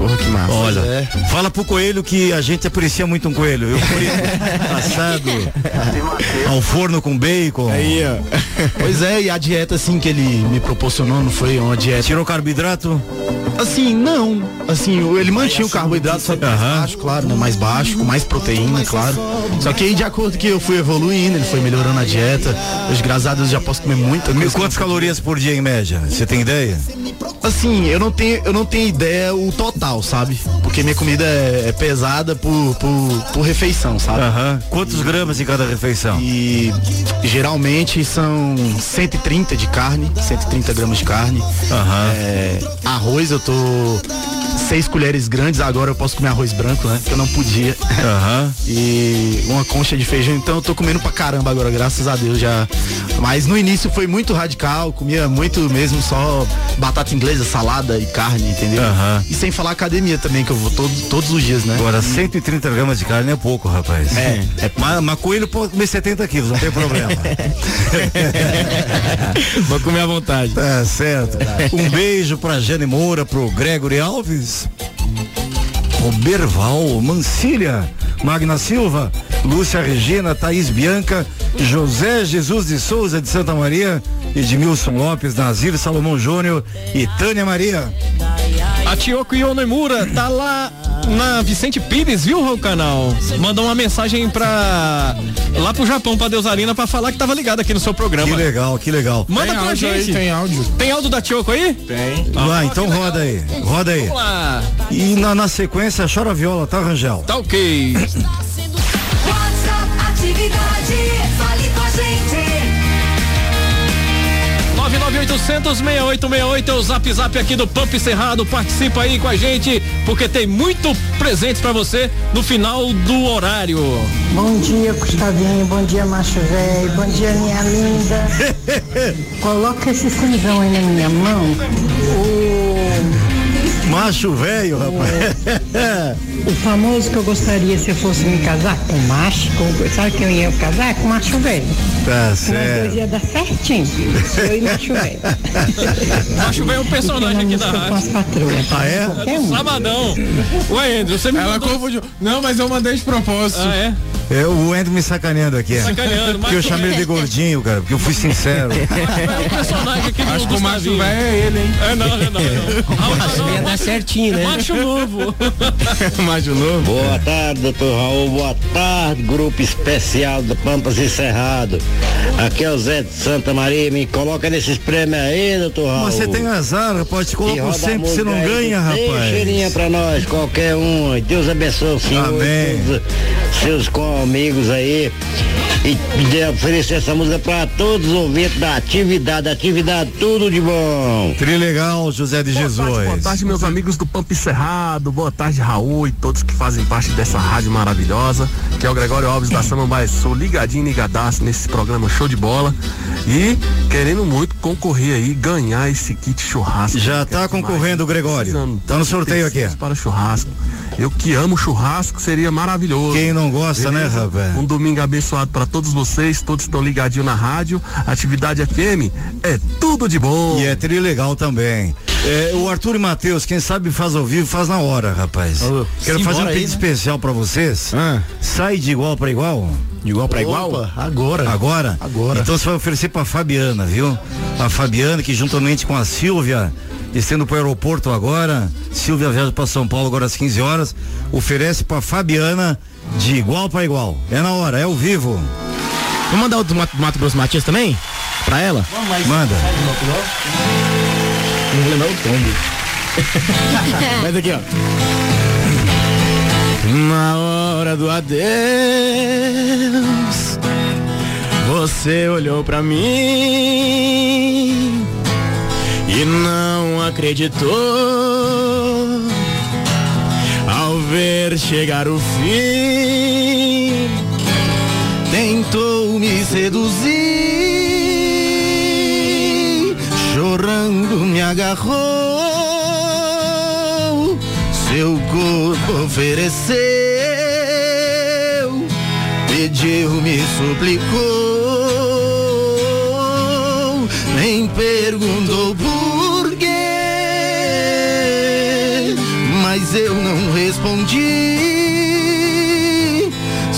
Porra, que massa. Olha, é. fala pro coelho que a gente aprecia muito um coelho. Eu frito, [LAUGHS] assado, ao forno com bacon. Aí, ó. Pois é, e a dieta assim que ele me proporcionou não foi uma dieta. Tirou carboidrato? Assim, não. Assim, ele mantinha o carboidrato só que mais baixo, claro, né? Mais baixo, com mais proteína, claro. Só que aí, de acordo que eu fui evoluindo, ele foi melhorando a dieta. Hoje, graças a Deus, já posso comer muita coisa. Quantas calorias por dia em média? Você tem ideia? Assim, eu não tenho, eu não tenho ideia o total, sabe? Porque minha comida é, é pesada por, por, por refeição, sabe? Aham. Quantos gramas em cada refeição? E geralmente são 130 de carne, 130 gramas de carne. Aham. É, arroz eu tô seis colheres grandes, agora eu posso comer arroz branco, né? Que eu não podia. Aham. [LAUGHS] E uma concha de feijão, então eu tô comendo pra caramba agora, graças a Deus já. Mas no início foi muito radical, comia muito mesmo, só batata inglesa, salada e carne, entendeu? Aham. E sem falar academia também, que eu vou todo, todos os dias, né? Agora, 130 gramas de carne é pouco, rapaz. É. Mas, mas coelho pode comer 70 quilos, não tem problema. [LAUGHS] Vou comer à vontade. tá certo. Um beijo pra Jane Moura, pro Gregory Alves, Roberval, Mancília, Magna Silva, Lúcia Regina, Thaís Bianca, José Jesus de Souza de Santa Maria, Edmilson Lopes, Nazir Salomão Júnior e Tânia Maria. A Tioko Yonemura tá lá na Vicente Pires, viu, o canal? Mandou uma mensagem pra. lá pro Japão, pra Deusarina, pra falar que tava ligado aqui no seu Que programa. legal, que legal. Manda Tem pra áudio aí, gente. tem áudio. Tem áudio da Tioko aí? Tem. Vai, então roda aí, roda aí. Vamos lá. E na, na sequência, chora viola, tá, Rangel? Tá ok. WhatsApp atividade, 99800-6868 é o zap zap aqui do Pump Cerrado. Participa aí com a gente, porque tem muito presente pra você no final do horário. Bom dia, Gustavinho. Bom dia, macho velho. Bom dia, minha linda. [LAUGHS] Coloca esse cinzão aí na minha mão. O, Macho velho, rapaz. [LAUGHS] o famoso que eu gostaria se eu fosse me casar com macho. Com, sabe que eu ia casar? Com macho velho. Tá Nós dois certo. ia dar certinho. Eu e macho velho. [LAUGHS] Acho que é um personagem aqui da Com rádio. as patroas. Ah, é? Qualquer um. Sabadão. Ué, Andrew, você me Ela mandou- confundiu. Não, mas eu mandei de propósito. Ah, é? É o Andrew me sacaneando aqui. Sacaneando, Porque eu chamei ele de gordinho, cara, porque eu fui sincero. É um personagem aqui do Acho que o macho velho é ele, hein? É, não, não, não. não. [LAUGHS] Acho que ia dar certinho, né? Macho novo. [LAUGHS] Novo. Boa tarde, doutor Raul. Boa tarde, grupo especial do Pampas e Cerrado. Aqui é o Zé de Santa Maria. Me coloca nesses prêmios aí, doutor Raul. Mas você tem azar, rapaz, te a sempre, você não ganha, Tem cheirinha rapaz. pra nós, qualquer um. Deus abençoe o senhor Amém. e todos seus com amigos aí. E de oferecer essa música pra todos os ouvintes da atividade. Atividade, tudo de bom. Trilegal, José de Jesus. Boa tarde, meus amigos do Pampa e Cerrado. Boa tarde, Raul e todos que fazem parte dessa rádio maravilhosa, que é o Gregório Alves da Samambaia. Sou ligadinho, ligadaço nesse programa show de bola e querendo muito concorrer aí, ganhar esse kit churrasco. Já tá concorrendo, Gregório. Tá no sorteio aqui. Para churrasco. Eu que amo churrasco, seria maravilhoso. Quem não gosta, né, rapaz? Um domingo abençoado para todos vocês, todos estão ligadinhos na rádio. Atividade FM é tudo de bom. E é trilegal também. É, o Arthur e Matheus, quem sabe faz ao vivo, faz na hora, rapaz. Quero fazer um aí, pedido né? especial pra vocês. Sai de igual pra igual? De igual pra igual? Agora. Agora? Agora. Então você vai oferecer pra Fabiana, viu? A Fabiana, que juntamente com a Silvia, estendo pro aeroporto agora, Silvia viaja pra São Paulo agora às 15 horas, oferece pra Fabiana de igual pra igual. É na hora, é ao vivo. Vamos mandar o do Mato, Mato Grosso Matias também? Pra ela? Manda. Não vou lembrar o tombo. [LAUGHS] Mas aqui, ó. Na hora do adeus, você olhou pra mim e não acreditou ao ver chegar o fim. Tentou me seduzir, chorando me agarrou, seu corpo ofereceu, pediu, me suplicou, nem perguntou por quê, mas eu não respondi,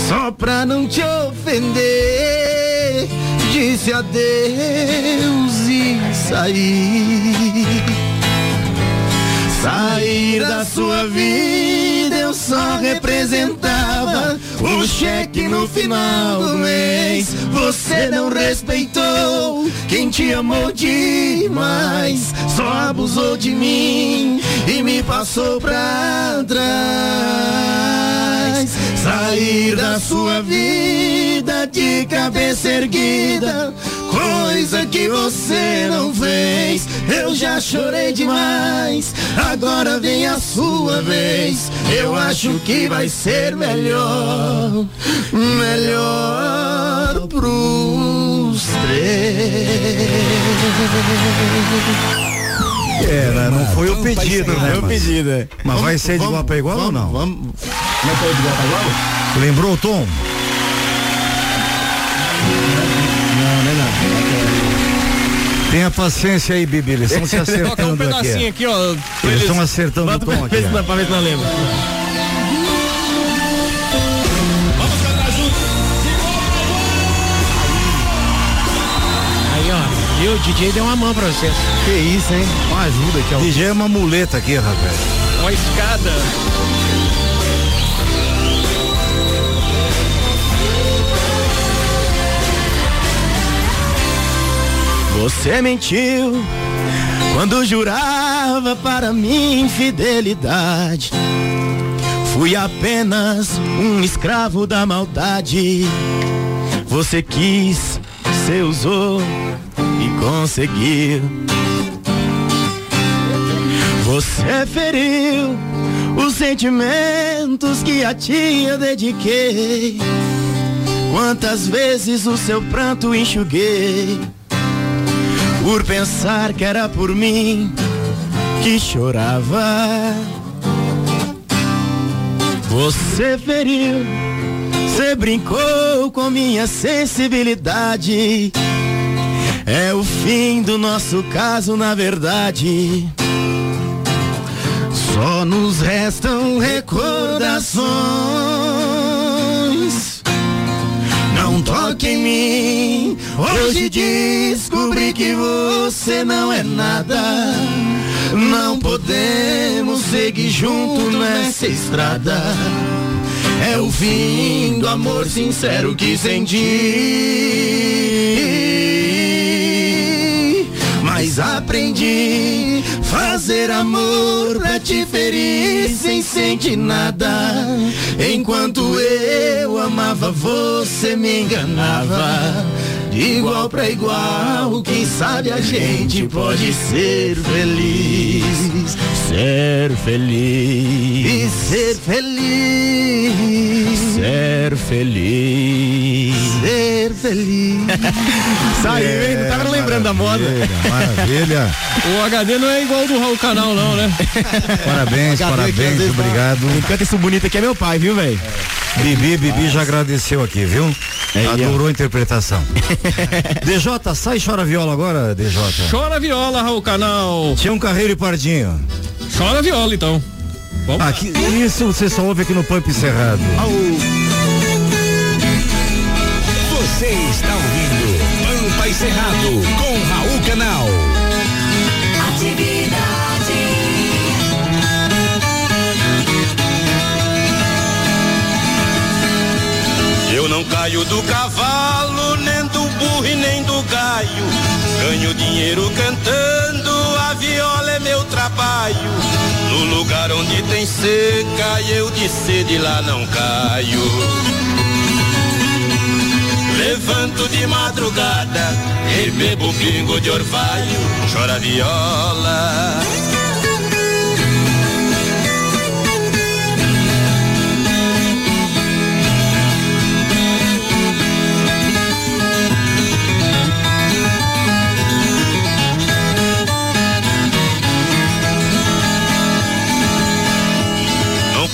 só pra não te ofender, disse adeus saí. Sair da sua vida eu só representava o cheque no final do mês. Você não respeitou quem te amou demais, só abusou de mim e me passou pra trás. Sair da sua vida de cabeça erguida, coisa que você não fez. Eu já chorei demais, agora vem a sua vez. Eu acho que vai ser melhor, melhor pros três. É, né, não foi o pedido, né? Foi o mas- pedido, é. Mas vai ser de igual pra igual ou não? Vamos. Como é é de igual pra igual? Lembrou o tom? Tenha paciência aí, Bibi. Eles estão se Tocar um acertando pedacinho aqui. aqui, ó. Eles estão acertando o tom aqui. ó. Pra ver se não lembra. Aí, ó. Viu? O DJ deu uma mão pra vocês. Que isso, hein? Uma ajuda aqui, ó. DJ é uma muleta aqui, rapaz. Uma escada. Você mentiu quando jurava para mim fidelidade. Fui apenas um escravo da maldade. Você quis, você usou e conseguiu. Você feriu os sentimentos que a ti eu dediquei. Quantas vezes o seu pranto enxuguei por pensar que era por mim que chorava. Você feriu, você brincou com minha sensibilidade. É o fim do nosso caso, na verdade. Só nos restam recordações. Toque em mim. Hoje descobri que você não é nada. Não podemos seguir juntos nessa estrada. É o fim do amor sincero que senti. Mas aprendi fazer amor pra te sem sentir nada. Enquanto eu amava, você me enganava. De igual pra igual, quem sabe a gente pode ser feliz. Ser feliz. E ser feliz. Ser feliz. Ser feliz. [LAUGHS] Saiu, hein? Não tava lembrando da moda. Maravilha. [LAUGHS] O HD não é igual do Raul Canal, não, né? [LAUGHS] Parabéns, HD parabéns, não- obrigado. Quem canta isso bonito aqui é meu pai, viu, velho? Bibi, Bibi já agradeceu aqui, viu? É, Adorou a interpretação. [LAUGHS] DJ, sai e chora viola agora, DJ. Chora viola, Raul Canal. Tinha um carreiro e pardinho. Chora viola, então. Vamos. Aqui, isso você só ouve aqui no Pump Cerrado. Você está ouvindo Pampa e Cerrado com Raul Canal. Eu não caio do cavalo, burro e nem do gaio. Ganho dinheiro cantando, a viola é meu trabalho. No lugar onde tem seca, eu de sede lá não caio. Levanto de madrugada e bebo pingo de orvalho, chora viola.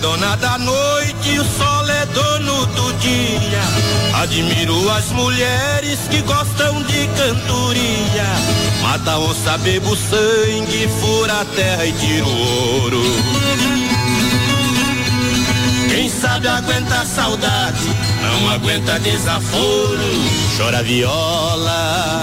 Dona da noite, o sol é dono do dia. Admiro as mulheres que gostam de cantoria. Mata onça, bebo sangue, fura a terra e tira o ouro. Quem sabe aguenta saudade, não aguenta desaforo. Chora viola.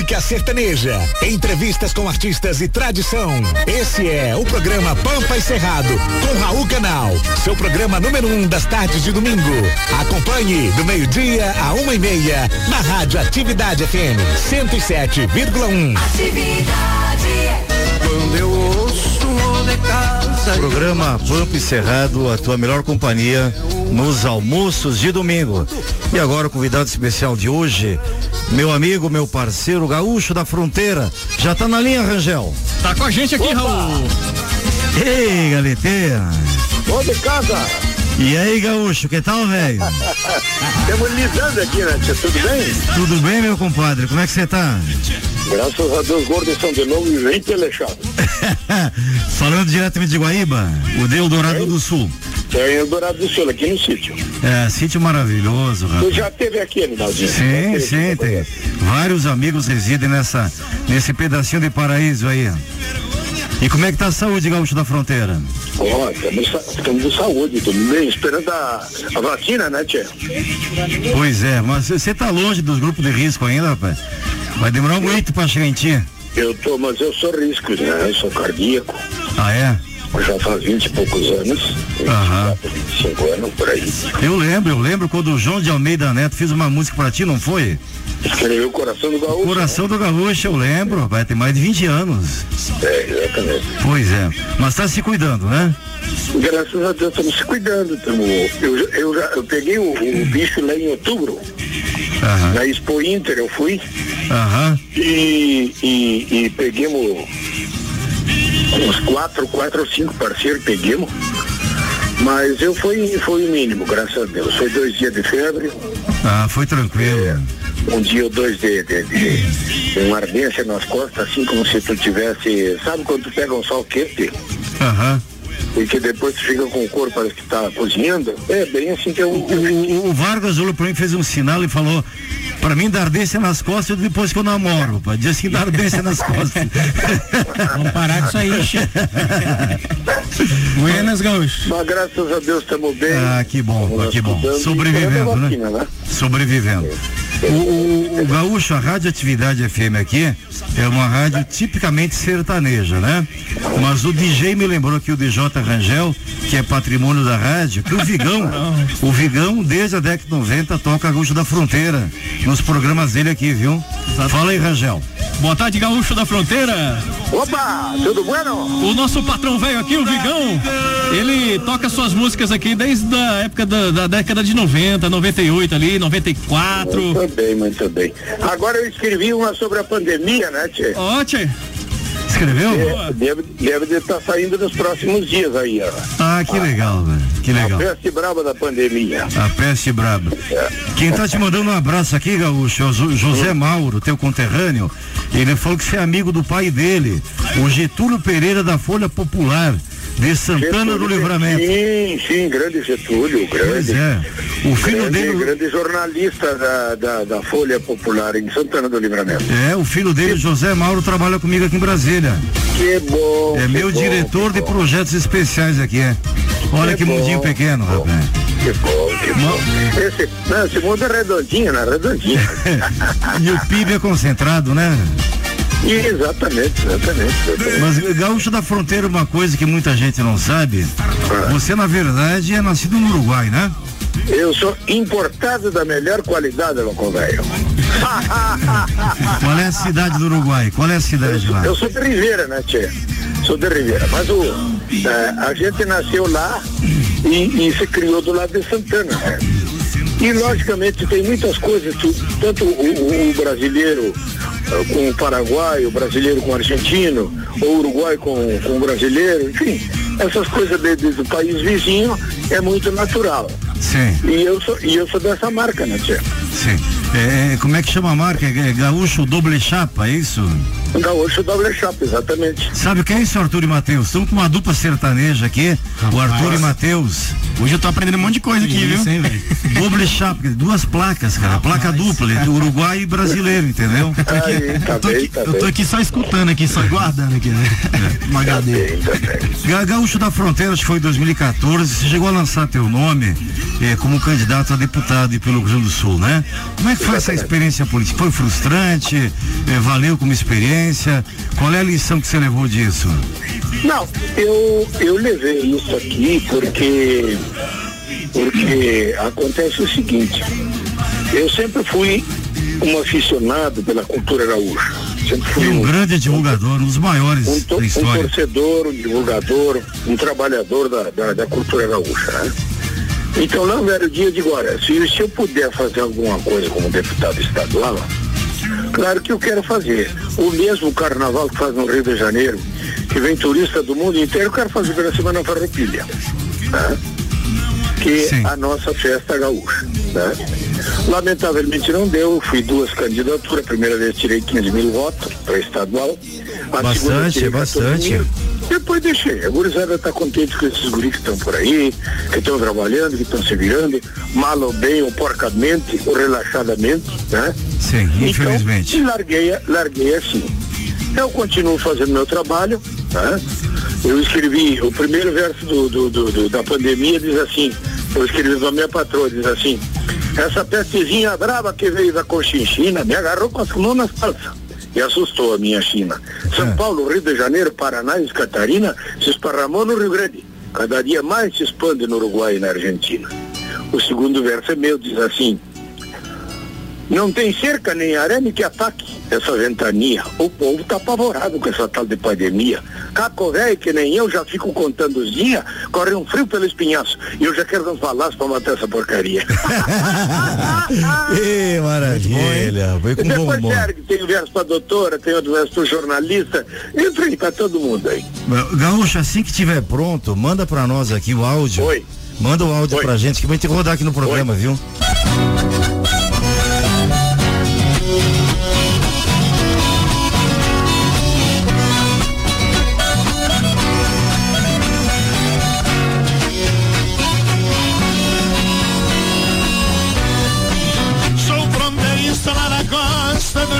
Música sertaneja, entrevistas com artistas e tradição. Esse é o programa Pampa e Cerrado, com Raul Canal. Seu programa número um das tardes de domingo. Acompanhe do meio-dia a uma e meia na Rádio Atividade FM 107,1. Quando eu ouço o de casa. Programa Pump Cerrado, a tua melhor companhia nos almoços de domingo. E agora o convidado especial de hoje, meu amigo, meu parceiro gaúcho da fronteira. Já tá na linha, Rangel? Tá com a gente aqui, Raul. Ei, galeteia. Ô de casa, E aí, gaúcho, que tal, velho? [LAUGHS] estamos lidando aqui, né? tia? Tudo bem? Tudo bem, meu compadre? Como é que você tá? Graças a Deus, gordos são de novo e vem pelechado. [LAUGHS] Falando diretamente de Guaíba, o Deu Dourado do Sul. É em Eldorado do Sul, aqui no sítio. É, sítio maravilhoso, Você rapaz. já esteve aqui, Animalzinho? Sim, sim, tem. Vários amigos residem nessa, nesse pedacinho de paraíso aí. E como é que tá a saúde, gaúcho da fronteira? Ó, estamos, sa- estamos com saúde, estamos bem, esperando a, a vacina, né, Tia? Pois é, mas você tá longe dos grupos de risco ainda, rapaz? Vai demorar muito pra chegar em ti. Eu tô, mas eu sou risco, né? Eu sou cardíaco. Ah, é? Já faz 20 e poucos anos, 24, 25 anos por aí. Eu lembro, eu lembro quando o João de Almeida Neto fez uma música pra ti, não foi? Escreveu Coração do Gaúcho. Coração do Gaúcho, eu lembro, vai ter mais de 20 anos. É, exatamente. Pois é, mas tá se cuidando, né? Graças a Deus estamos se cuidando. Tamo, eu, eu, já- eu peguei o, bicho lá em outubro. Na Expo Inter eu fui. Aham. E, e, e peguemos uns quatro, quatro ou cinco parceiros, peguemos. Mas eu fui, foi o mínimo, graças a Deus. Foi dois dias de febre, Ah, foi tranquilo. um dia ou dois de, de, de, uma ardência nas costas, assim como se tu tivesse. Sabe quando tu pega um sol quente? Aham. E que depois tu fica com o corpo parece que tá cozinhando? É bem assim que eu. O, o Vargas olhou pra mim, fez um sinal e falou, pra mim dá ardência nas costas depois que eu namoro, pai. Diz que dá ardência nas costas. [LAUGHS] Vamos parar com isso aí, che. Buenas, Gaúcho. Mas graças a Deus estamos bem. Ah, que bom, pá, que bom. Sobrevivendo, né? vacina, né? Sobrevivendo. O, o, o Gaúcho, a Rádio Atividade FM aqui é uma rádio tipicamente sertaneja, né? Mas o DJ me lembrou aqui o DJ Rangel, que é patrimônio da rádio, que o Vigão, [LAUGHS] o Vigão, desde a década de 90, toca Gaúcho da Fronteira nos programas dele aqui, viu? Fala aí, Rangel. Boa tarde, Gaúcho da Fronteira. Opa, tudo bueno? O nosso patrão velho aqui, o Vigão, ele toca suas músicas aqui desde a época da, da década de 90, 98 ali, 94. Muito bem, muito bem. Agora eu escrevi uma sobre a pandemia, né, Tchê? Ó, Tchê. Escreveu? É, deve, deve estar saindo nos próximos dias aí, ó. Ah, que legal, velho. Que legal. A peste braba da pandemia. A peste braba. Quem tá te mandando um abraço aqui, Gaúcho, é o José Mauro, teu conterrâneo. Ele falou que você é amigo do pai dele, o Getúlio Pereira da Folha Popular, de Santana do Getúlio, Livramento. Sim, sim, grande Getúlio, grande. Pois é. O filho grande, dele. grande jornalista da, da, da Folha Popular em Santana do Livramento. É, o filho dele, José Mauro, trabalha comigo aqui em Brasília. Que bom. É que meu bom, diretor de bom. projetos especiais aqui, é. Olha que, Que mundinho pequeno, rapaz. Que bom, que bom. Esse, não, esse mundo é redondinho, né? Redondinho. [LAUGHS] E o PIB é concentrado, né? exatamente, exatamente. exatamente. Mas Gaúcho da Fronteira, uma coisa que muita gente não sabe, você na verdade é nascido no Uruguai, né? Eu sou importado da melhor qualidade, louco velho. [LAUGHS] Qual é a cidade do Uruguai? Qual é a cidade lá? Eu sou de Ribeira, né, Tchê? Sou de Ribeira. Mas o, é, a gente nasceu lá e, e se criou do lado de Santana, né? E logicamente tem muitas coisas, tu- tanto o, o- o brasileiro eh, com o paraguaio, o brasileiro com o argentino, ou o uruguai com, com o brasileiro, enfim, essas coisas de- de- do país vizinho é muito natural. Sim, E eu sou, e eu sou dessa marca, né, Tchê? sim. É, como é que chama a marca? É Gaúcho Doble Chapa, é isso? Gaúcho Double Shop, exatamente. Sabe o que é isso, Arthur e Matheus? Estamos com uma dupla sertaneja aqui, o Arthur e Matheus. Hoje eu tô aprendendo um monte de coisa aqui, Isso, viu? hein, velho? [LAUGHS] Doble chapa, duas placas, cara. Placa dupla, do Uruguai e brasileiro, entendeu? Aí, tá Eu tô, bem, aqui, tá eu tô bem. aqui só escutando aqui, só guardando aqui, né? Uma Tá HD. bem, tá bem. Ga- Gaúcho da Fronteira, acho que foi em 2014, você chegou a lançar teu nome eh, como candidato a deputado e pelo Rio Grande do Sul, né? Como é que foi essa experiência política? Foi frustrante? Eh, valeu como experiência? Qual é a lição que você levou disso? Não, eu, eu levei isso aqui porque, porque acontece o seguinte, eu sempre fui um aficionado pela cultura gaúcha. Sempre fui E um grande divulgador, um dos maiores um, to- da um história. torcedor, um divulgador, um trabalhador da, da, da cultura gaúcha, né? Então lá no velho dia eu digo, olha, se, se eu puder fazer alguma coisa como deputado estadual, claro que eu quero fazer. O mesmo carnaval que faz no Rio de Janeiro, que vem turista do mundo inteiro, eu quero fazer pela Semana Farroupilha. Né? Que é a nossa festa gaúcha. Né? Lamentavelmente não deu, fui duas candidaturas, a primeira vez tirei 15 mil votos para estadual. A Bastante, tirei 14 bastante. mil. Depois deixei. A gurizada está contente com esses guris que estão por aí, que estão trabalhando, que estão se virando, mal ou bem, ou porcamente, ou relaxadamente, né? Sim, infelizmente. Então, e larguei, larguei assim. Eu continuo fazendo meu trabalho, né? Eu escrevi, o primeiro verso do, do- do- da pandemia diz assim, eu escrevi para minha patroa, diz assim, essa pestezinha brava que veio da Conchinchina me agarrou com as mãos nas calças e assustou a minha China. São Paulo, Rio de Janeiro, Paraná e Catarina se esparramou no Rio Grande. Cada dia mais se expande no Uruguai e na Argentina. O segundo verso é meu, diz assim: Não tem cerca nem arame que ataque essa ventania. O povo tá apavorado com essa tal de pandemia. Caco velho, que nem eu, já fico contando os dias, corre um frio pelo espinhaço. E eu já quero uns balas pra matar essa porcaria. [LAUGHS] Ê, maravilha. Veio com bom humor. Sérgio, tem o verso pra doutora, tem outro verso pro jornalista. Enfim, tá todo mundo aí. Gaúcho, assim que tiver pronto, manda pra nós aqui o áudio. Oi. Manda o áudio pra gente que vai ter que rodar aqui no programa, viu?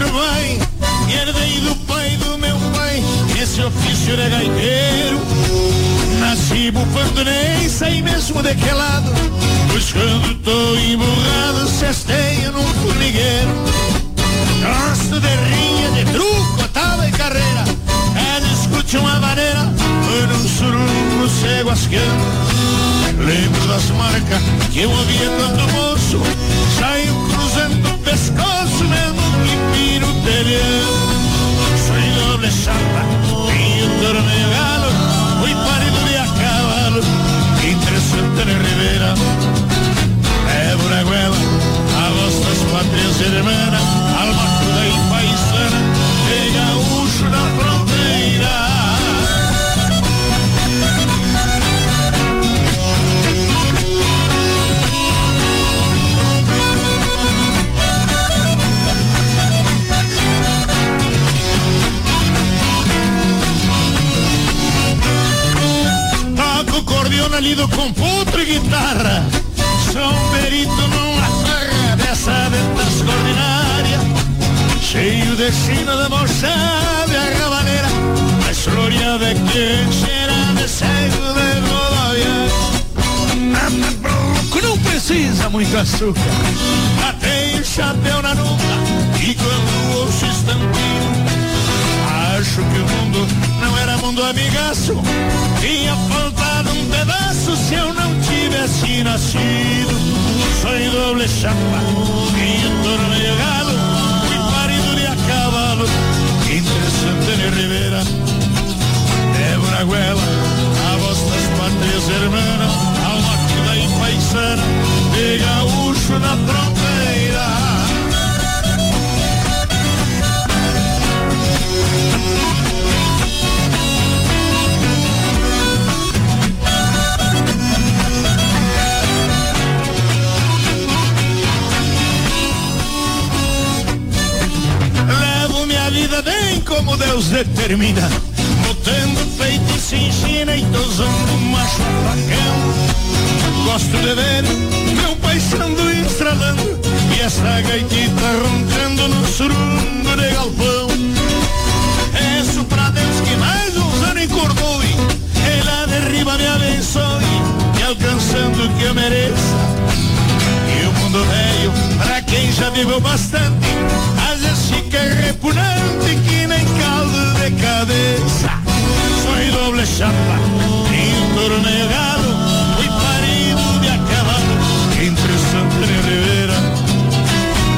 E herdei do pai do meu pai esse ofício de gaiteiro. Nasci bufando nem sei mesmo de que lado, pois quando tô emburrado cesteio num formigueiro. Gosto de rinha, de truco, tava e carreira, é discute uma maneira, por um surungo cego asqueiro. Lembro das marcas que eu ouvia quando moço Saiu cruzando o pescoço piro telhão Sou doble chapa, tenho torneio galo Fui parido de a cavalo Entre Santana e Ribeira Débora Guela, a voz das pátrias hermanas Alma cruda e paisana De gaúcho na fronteira lido com puto e guitarra. Sou um perito numa farra dessa ventas ordinária Cheio de sino de moçada e a rabaneira Mais floreada que cheira de cego de rodovia não precisa muito açúcar. Atei o chapéu na nuca e quando ouço estampinho Acho que o mundo não era mundo amigaço. Tinha faltado um pedaço se eu não tivesse nascido. Sou em doble chapa, em torneio galo Fui parido de a cavalo Entre Santana e Débora Guela, a voz das pátrias hermanas Alma cruda e paisana De gaúcho na fronteira como Deus determina. Botando peito e cinchina e tosando um macho facão Gosto de ver meu paisando estralando E essa gaitita roncando no surungo de galpão. Peço pra Deus que mais uns anos encurdoe Ela derriba me abençoe E alcançando o que eu mereça e o mundo velho, pra quem já viveu bastante, chapa, galo, fui parido de a cavalo, entre Santana e Ribeira.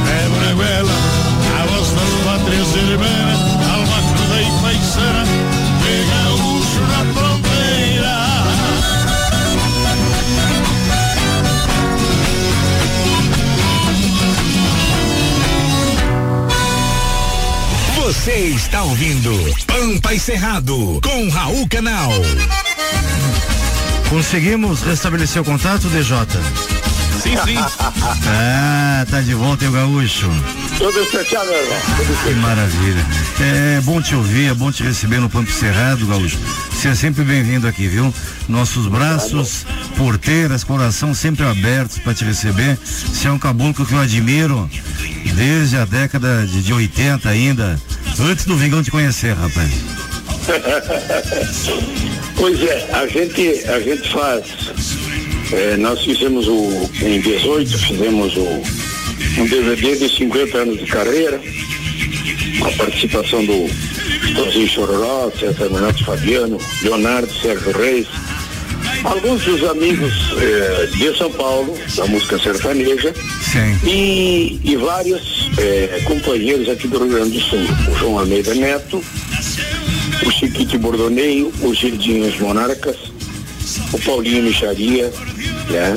Débora Guela, a voz das pátrias hermanas, alma cruda e paisana, de gaúcho na fronteira. Você está ouvindo Pampa e Cerrado com Raul Canal. Conseguimos restabelecer o contato, DJ? Sim, sim. [LAUGHS] Ah, tá de volta, hein, o gaúcho. Tudo especial, meu irmão. Tudo Que maravilha. É bom te ouvir, é bom te receber no Pampo Cerrado, Gaúcho. Seja sempre bem-vindo aqui, viu? Nossos braços, porteiras, coração sempre abertos para te receber. Você é um caboclo que eu admiro desde a década de, de 80 ainda, antes do Vingão te conhecer, rapaz. [LAUGHS] Pois é, a gente, a gente faz. é, nós fizemos o. Em 18, fizemos o, um DVD de 50 anos de carreira. a participação do Tozinho Chororó, César Renato Fabiano, Leonardo Sérgio Reis, alguns dos amigos eh, de São Paulo, da música sertaneja, E, e vários eh, companheiros aqui do Rio Grande do Sul, o João Almeida Neto, o Chiquite Bordoneio, o Girdinhos Monarcas, o Paulinho Micharia, né?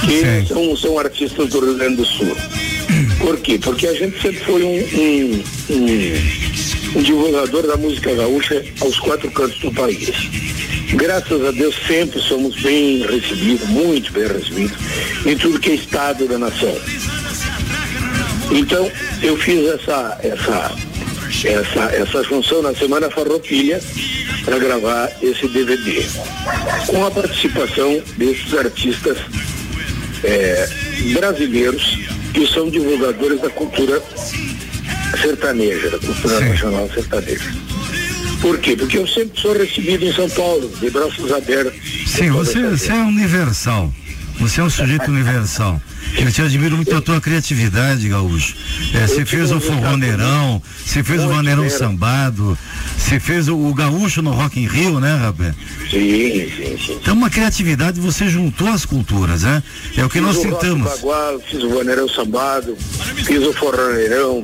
Que são, são artistas do Rio Grande do Sul. Por quê? Porque a gente sempre foi um, um, um, um divulgador da música gaúcha aos quatro cantos do país. Graças a Deus sempre somos bem recebidos, muito bem recebidos, em tudo que é estado da nação. Então, eu fiz essa, essa, essa, essa junção na Semana Farroupilha para gravar esse DVD, com a participação desses artistas eh, brasileiros que são divulgadores da cultura sertaneja, da cultura nacional sertaneja. Por quê? Porque eu sempre sou recebido em São Paulo, de braços abertos. Sim, você, você é universal. Você é um sujeito universal. Eu te admiro muito a tua criatividade, Gaúcho. É, você fez o forroneirão, você fez o vaneirão sambado, você fez o, o gaúcho no Rock in Rio, né, rapaz? Sim, sim, sim. Então uma criatividade, você juntou as culturas, né? É o que Fiz nós o rock tentamos. bagual, fiz o vaneirão sambado, fiz o forroneirão,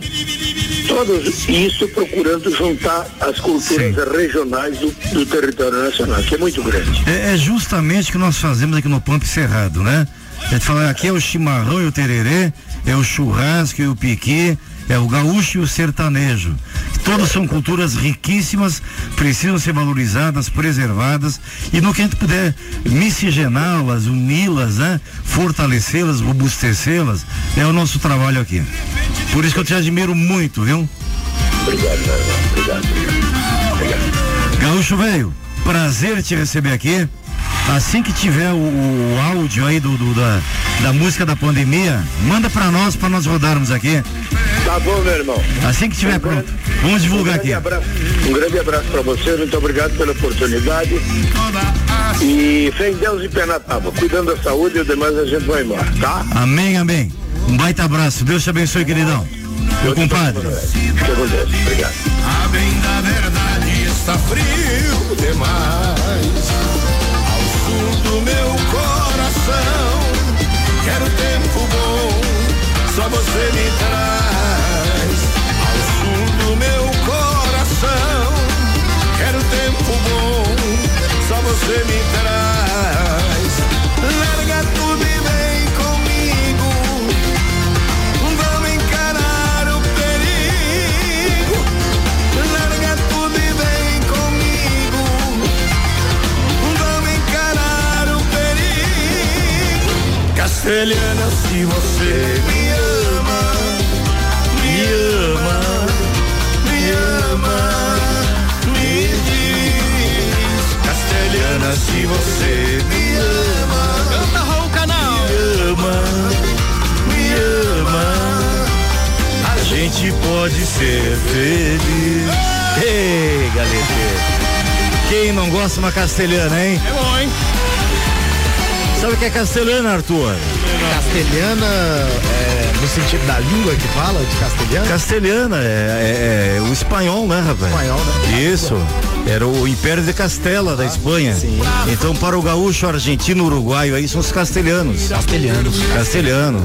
todos isso procurando juntar as culturas regionais do, do território nacional, que é muito grande. É, é justamente o que nós fazemos aqui no Pampa Cerrado, né? A gente fala, aqui é o chimarrão e o tererê, é o churrasco e o piqui, é o gaúcho e o sertanejo. Todas são culturas riquíssimas, precisam ser valorizadas, preservadas e no que a gente puder miscigená-las, uni-las, né? Fortalecê-las, robustecê-las, é o nosso trabalho aqui. Por isso que eu te admiro muito, viu? Obrigado, obrigado, obrigado. Gaúcho velho, prazer te receber aqui. Assim que tiver o, o áudio aí do, do- da, da música da pandemia, manda pra nós, pra nós rodarmos aqui. Tá bom, meu irmão. Assim que tiver pronto. Vamos divulgar um grande aqui. Abraço, um grande abraço para você, muito obrigado pela oportunidade. E fé em Deus e pé na tábua. Cuidando da saúde e o demais a gente vai embora, tá? Amém, amém. Um baita abraço. Deus te abençoe, queridão. Meu compadre. Fica com Deus. Obrigado. A bem da verdade está frio demais. Meu coração, quero tempo bom, só você me traz. Ao sul do meu coração, quero tempo bom, só você me traz. Larga Castelhana, se você me ama, me ama, me ama, me diz. Castelhana, se você me ama, canta Raul Canal. Me ama, me ama. A gente pode ser feliz. Ei, galete. Quem não gosta de uma castelhana, hein? É bom, hein? Sabe o que é castelhana, Arthur? Castelhana, no sentido da língua que fala, de castelhano? Castelhana é, é- é o espanhol, né, rapaz? Espanhol, né? Isso. Era o Império de Castela da Espanha. Então, para o gaúcho, argentino, uruguaio, aí são os castelhanos. Castelhanos. Castelhanos.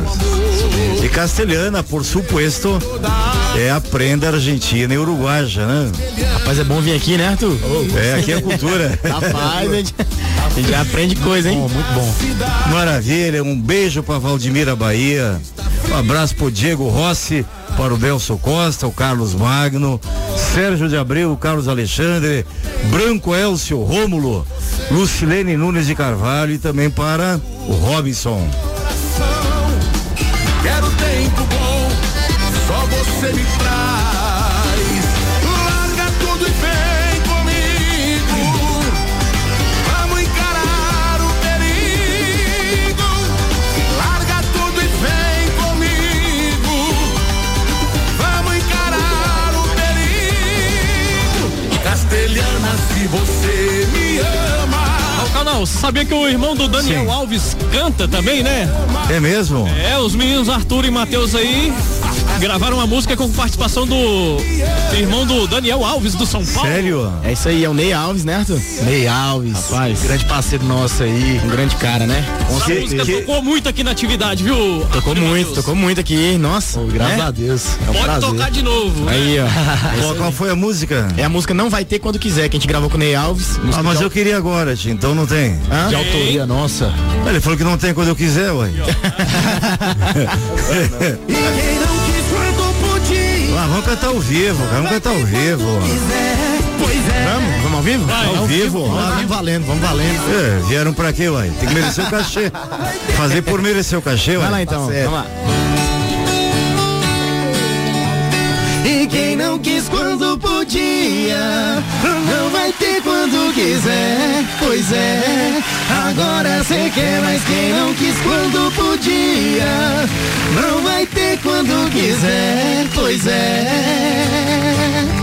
E castelhana, por supuesto, é a prenda argentina e uruguaja, né? Rapaz, é bom vir aqui, né, Arthur? É, aqui é a cultura. [LAUGHS] Rapaz, a gente, a gente já aprende coisa, hein? muito bom. Maravilha, um beijo para Valdemira Bahia, um abraço pro Diego Rossi, para o Delso Costa, o Carlos Magno, Sérgio de Abreu, Carlos Alexandre, Branco Elcio Rômulo, Lucilene Nunes de Carvalho e também para o Robinson. Quero tempo bom, só você me traz. Você me ama. Raul Canal, sabia que o irmão do Daniel Sim. Alves canta também, né? É mesmo? É, os meninos Arthur e Matheus aí Gravaram uma música com participação do irmão do Daniel Alves do São Paulo. Sério? É isso aí, é o Ney Alves, né, Arthur? Ney Alves, Rapaz. grande parceiro nosso aí. Um grande cara, né? Essa música tocou muito aqui na atividade, viu? Tocou Arthur muito, tocou muito aqui, nossa. Graças né? a Deus. É um Pode prazer. tocar de novo. Aí, ó. [LAUGHS] Qual, qual foi a música? É a música Não Vai Ter Quando Quiser, que a gente gravou com o Ney Alves. Ah, mas de eu queria agora, então não tem. Hã? De autoria nossa. Ele falou que não tem quando eu quiser, ué. [LAUGHS] [LAUGHS] E quem não vamos cantar ao vivo, vamos cantar ao vivo. Pois é. Vamos? Vamos ao vivo? Ao vivo? Vamos valendo, vamos valendo. É, vieram pra quê, uai? Tem que merecer o cachê. [LAUGHS] Fazer por merecer o cachê, ué. Vai lá então, Tá vamos lá. E quem não quis quando podia, não vai ter quando quiser. Pois é, agora cê quer, mas quem não quis quando podia, não vai ter quando quiser. Pois é.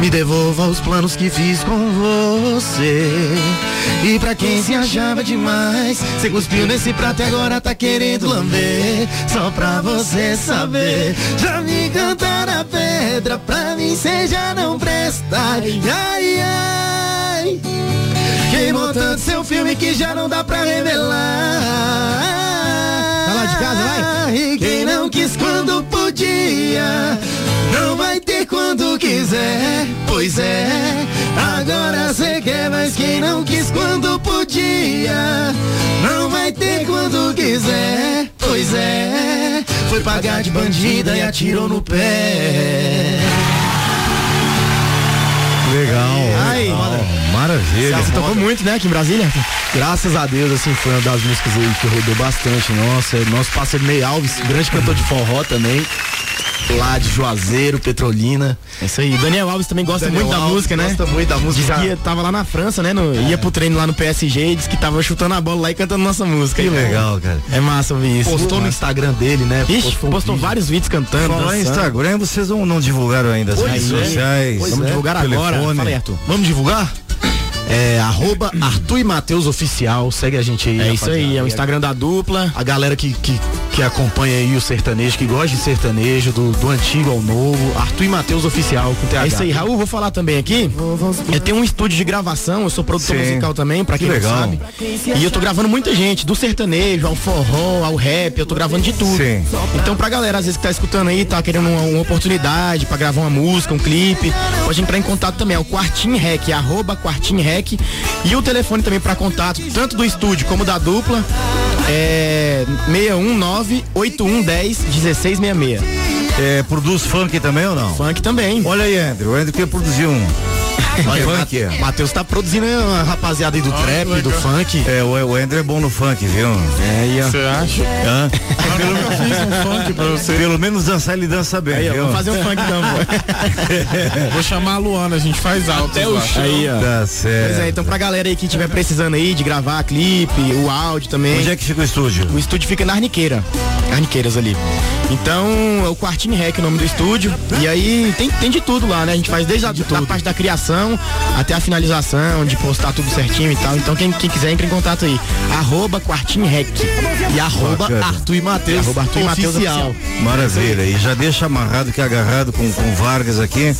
Me devolva os planos que fiz com você. E pra quem se achava demais, cê cuspiu nesse prato e agora tá querendo lamber. Só pra você saber, já me cantaram a pedra, pra mim cê já não presta. Ai, ai, ai. Queimou tanto seu filme que já não dá pra revelar. Casa, vai. E quem não quis quando podia, não vai ter quando quiser. Pois é, agora cê quer, mas quem não quis quando podia, não vai ter quando quiser. Pois é, foi pagar de bandida e atirou no pé. Legal. Ai, legal. Maravilha. Você tocou muito, né, aqui em Brasília? Graças a Deus, assim, foi uma das músicas aí que rodou bastante. Nossa, é nosso parceiro Ney Alves, grande cantor de forró também. Lá de Juazeiro, Petrolina. É isso aí. Daniel Alves também gosta Daniel muito da Alves música, né? gosta muito da música. Diz que tava lá na França, né? no- Ia pro treino lá no PSG e disse que tava chutando a bola lá e cantando nossa música. Que legal, cara. É massa ouvir isso. Postou no Instagram dele, né? Ixi, postou, um vídeo. vários vídeos cantando. Falar em dançando. Instagram, vocês não, não divulgaram ainda as redes é. sociais. Pois Vamos é. divulgar agora. Telefone. Fala. Vamos divulgar? É arroba Arthur e Matheus Oficial. Segue a gente aí. É isso aí, é o. Instagram da dupla. A galera que, que, que acompanha aí o sertanejo, que gosta de sertanejo, do, do antigo ao novo. Arthur e Matheus Oficial, com TH. É isso aí, Raul, vou falar também aqui. Eu tenho um estúdio de gravação, eu sou produtor Sim. musical também, pra Que quem legal. não sabe. E eu tô gravando muita gente, do sertanejo, ao forró, ao rap, eu tô gravando de tudo. Sim. Então pra galera, às vezes que tá escutando aí, tá querendo uma, uma oportunidade pra gravar uma música, um clipe, pode entrar em contato também, é o Quartim Rec, é arroba Quartim Rec. E o telefone também pra contato, tanto do estúdio como da dupla, é 619 8110 1666. É, produz funk também ou não? Funk também. Olha aí, Andrew. O Andrew quer produzir um. Olha, funk. Ma- Matheus tá produzindo uma rapaziada aí do trap, do funk. É, o, o Andrew é bom no funk, viu? É, aí. Você acha? Hã? Eu nunca fiz um funk pra você. Pelo menos dançar ele dança bem, Aí, viu? vamos fazer um funk pô. [LAUGHS] Vou chamar a Luana, a gente faz alto. Até o chão. Aí, ó. Tá Pois certo. é, então pra galera aí que estiver precisando aí de gravar clipe, o áudio também. Onde é que fica o estúdio? O estúdio fica na Arniqueira. Arniqueiras ali. Então, é o Quartinho Rec o nome do estúdio. E aí tem, tem de tudo lá, né? A gente faz desde a da parte da criação até a finalização, de postar tudo certinho e tal. Então quem, quem quiser entra em contato aí. Arroba Quartinho Rec. E arroba Bacana. Arthur e Matheus. Arroba Arthur e Matheus oficial. Maravilha. E já deixa amarrado que é agarrado com, com Vargas aqui.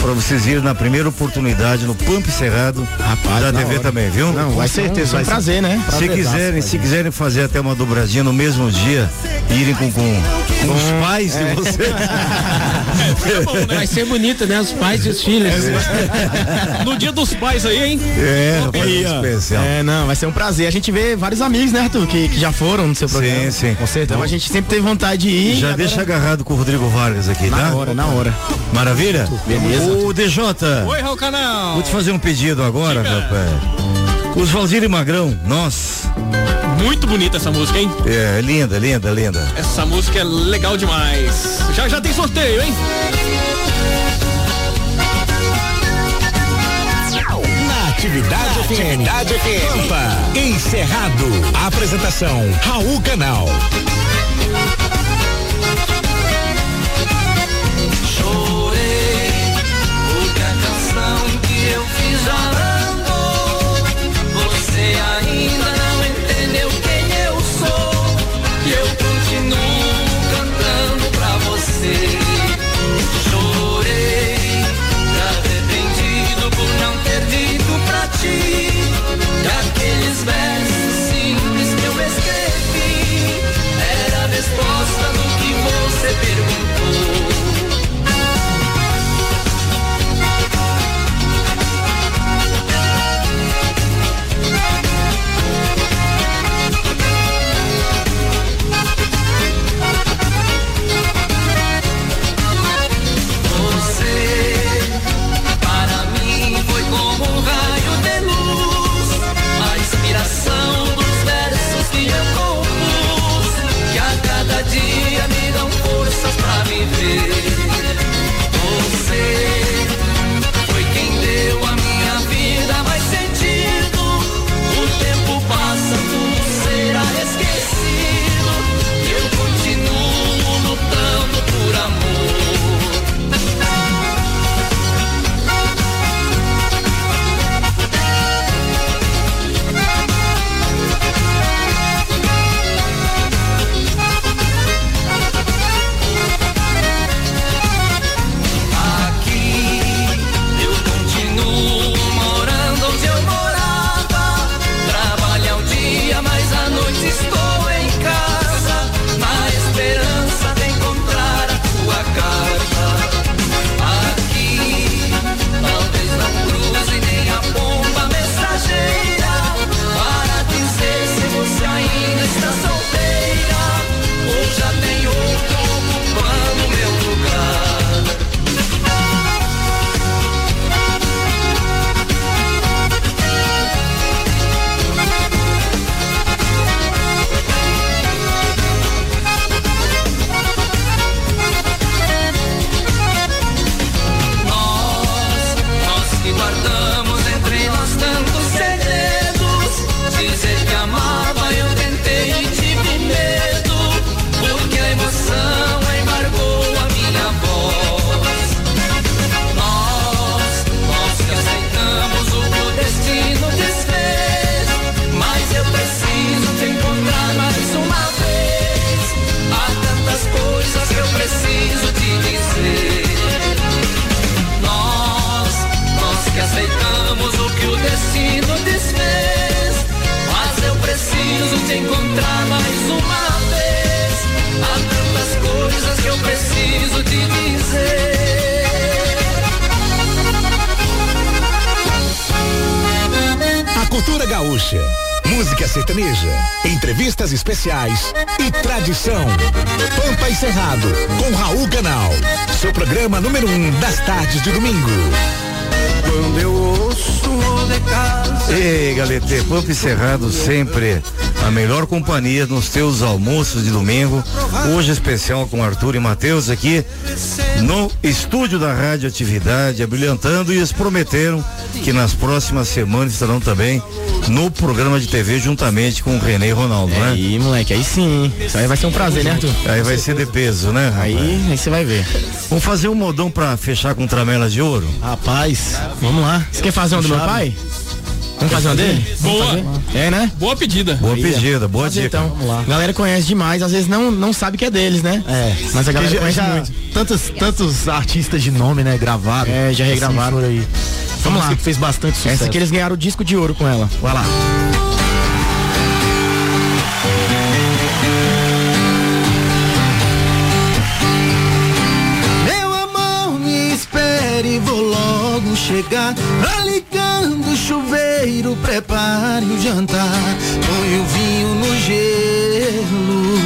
Pra vocês irem na primeira oportunidade no Pump Cerrado. Rapaz, da TV hora. também, viu? Não, vai ser, certeza, vai ser um prazer, né? Se quiserem, se quiserem fazer até uma dobradinha no mesmo dia, irem com, com, com os pais de você. [LAUGHS] Vai ser bonito, né? Os pais e os filhos. [LAUGHS] No dia dos pais aí, hein? É, Aí, especial. É, não, vai ser um prazer. A gente vê vários amigos, né, Arthur, que, que já foram no seu programa. Sim, sim. Com certeza. Então a gente sempre teve vontade de ir. Já agora- deixa agarrado com o Rodrigo Vargas aqui, Na tá? hora, na hora. Maravilha? Beleza. O DJ, Oi, Raul Canal. vou te fazer um pedido agora, Diga. rapaz. Os Valdir e Magrão, nós. Muito bonita essa música, hein? É, linda, linda, linda. Essa música é legal demais. Já já tem sorteio, hein? Atividade FM. Atividade FM. Pampa. Encerrado. Apresentação Raul Canal. E Cerrado sempre a melhor companhia nos teus almoços de domingo. Hoje especial com Arthur e Matheus aqui no estúdio da Rádio Atividade, abrilhantando e eles prometeram que nas próximas semanas estarão também no programa de TV juntamente com o René e Ronaldo, né? Aí, moleque, aí sim. Isso aí vai ser um prazer, né, Arthur? Aí vai ser de peso, né? rapaz? Aí, aí você vai ver. Vamos fazer um modão pra fechar com tramelas de ouro? Rapaz, vamos lá. Você quer fazer um do meu pai? Vamos fazer um dele? Boa. fazer? É, né? Boa pedida. Boa Aí, pedida, boa dica. Então, vamos lá. A galera conhece demais, às vezes não, não sabe que é deles, né? É. Mas a galera conhece já, muito. Tantos, tantos artistas de nome, né, gravaram. É, já regravaram. Assim, por aí. Uma Vamos lá. que fez bastante sucesso. Essa aqui eles ganharam o disco de ouro com ela. Vai lá. Meu amor, me espere, vou logo chegar. O chuveiro, prepare o jantar. Põe o vinho no gelo.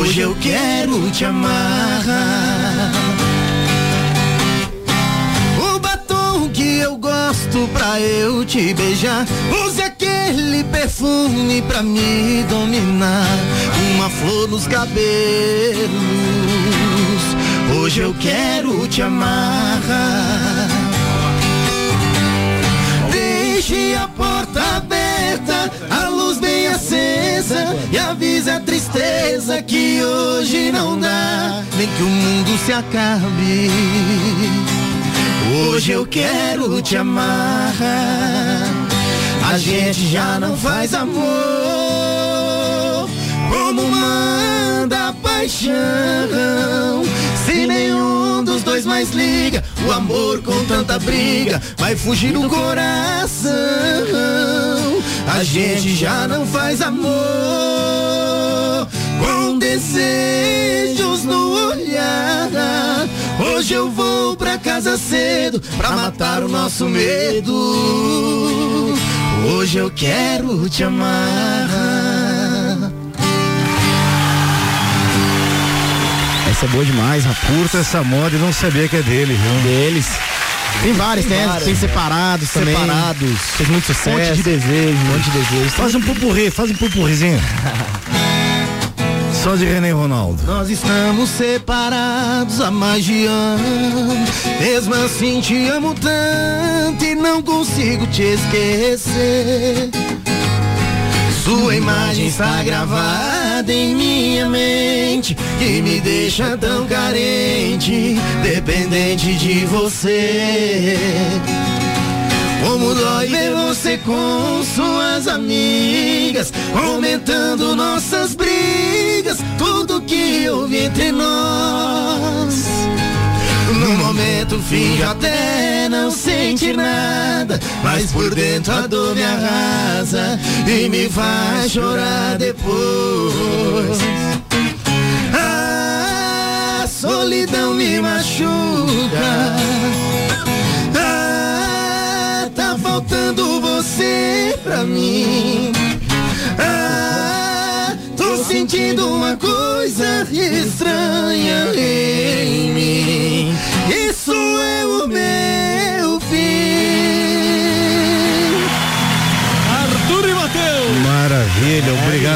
Hoje eu quero te amarrar. O batom que eu gosto pra eu te beijar. Use aquele perfume pra me dominar. Uma flor nos cabelos. Hoje eu quero te amarrar. Deixe a porta aberta, a luz bem acesa e avise a tristeza que hoje não dá, nem que o mundo se acabe. Hoje eu quero te amarrar. A gente já não faz amor como manda a paixão. Se nenhum dos dois mais liga, o amor com tanta briga vai fugir do coração. A gente já não faz amor com desejos no olhar. Hoje eu vou pra casa cedo pra matar o nosso medo. Hoje eu quero te amar. Essa é boa demais, rapaz. Curta essa moda e não sabia que é dele, viu? Deles. Tem vários, né? várias. Tem separados também. Separados. Fez muito sucesso. Fonte de desejo. Fonte de desejo. Faz um pupurri, faz um pupurrizinho. Só de René e Ronaldo. Nós estamos separados há mais de ano. Mesmo assim te amo tanto e não consigo te esquecer. Sua imagem está gravada em minha mente e me deixa tão carente, dependente de você. Como dói ver você com suas amigas, aumentando nossas brigas, tudo que houve entre nós. No momento finge até não sentir nada, mas por dentro a dor me arrasa e me faz chorar depois. A solidão me machuca. Ah, tá faltando você pra mim. Ah, tô sentindo uma coisa estranha em mim.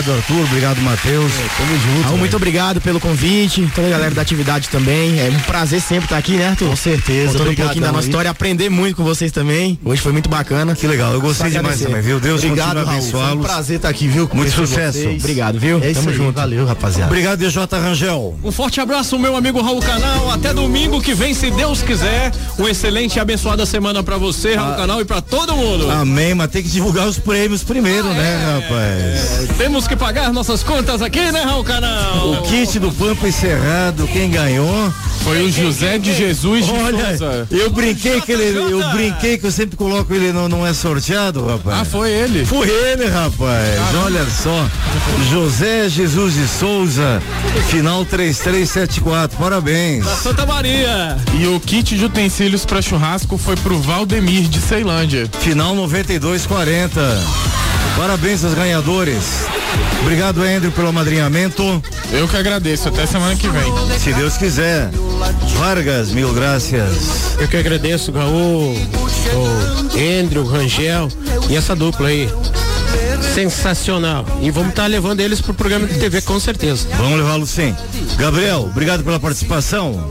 Obrigado Arthur, obrigado Matheus. Tamo junto. Raul, muito obrigado pelo convite, toda a galera da atividade também. É um prazer sempre estar aqui, né, Arthur? Com certeza. Contando um pouquinho da nossa aí. história, aprender muito com vocês também. Hoje foi muito bacana. Que legal, eu gostei demais também, viu? Deus Obrigado, continue a Raul. Foi um abençoá-los. prazer estar aqui, viu? Muito sucesso. Obrigado, viu? É Tamo aí, junto. valeu, rapaziada. Obrigado, DJ Rangel. Um forte abraço, meu amigo Raul Canal. Até domingo que vem, se Deus quiser. Uma excelente e abençoada semana pra você, Raul Canal, e pra todo mundo. Amém, mas tem que divulgar os prêmios primeiro, né, rapaz? Temos que pagar nossas contas aqui, né, Raul Canal? O kit do Pampa Encerrado, quem ganhou Foi o José de Jesus de Olha, Souza. eu brinquei que ele, eu brinquei que eu sempre coloco ele não, não é sorteado, rapaz. Ah, foi ele? Foi ele, rapaz. Olha só. José Jesus de Souza, final 3374. Parabéns. Santa Maria. E o kit de utensílios para churrasco foi pro Valdemir de Ceilândia. Final 9240. Parabéns aos ganhadores. Obrigado, Andrew, pelo amadrinhamento. Eu que agradeço. Até semana que vem. Se Deus quiser. Vargas, mil graças. Eu que agradeço, Gaú, o Andrew, Rangel e essa dupla aí. Sensacional. E vamos estar levando eles pro programa de TV com certeza. Vamos levá-lo sim. Gabriel, obrigado pela participação.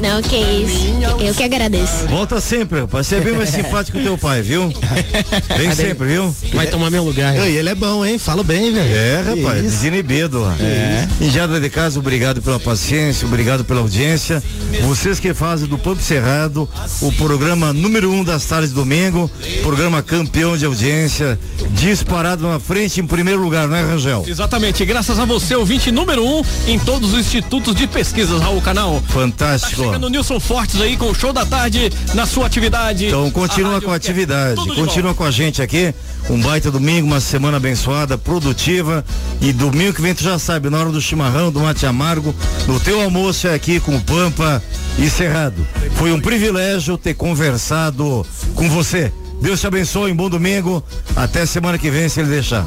Não, que isso. Eu que agradeço. Volta sempre, rapaz. Você é bem mais simpático que teu pai, viu? Vem sempre, viu? Vai tomar meu lugar. E ele é bom, hein? Fala bem, velho. É, rapaz, desinibido. É. E já de casa, obrigado pela paciência, obrigado pela audiência. Vocês que fazem do Pampo Cerrado o programa número um das tardes de domingo, programa campeão de audiência, disparado na frente em primeiro lugar, não é, Rangel? Exatamente, graças a você, ouvinte número um em todos os institutos de pesquisas, Raul Canal. Fantástico. Tá chegando o Nilson Fortes aí com o show da tarde na sua atividade. Então continua com a atividade, continua com a gente aqui. Um baita domingo, uma semana abençoada, produtiva. E domingo que vem tu já sabe, na hora do chimarrão, do mate amargo, no teu almoço é aqui com o Pampa e Cerrado. Foi um privilégio ter conversado com você. Deus te abençoe, um bom domingo. Até semana que vem, se ele deixar.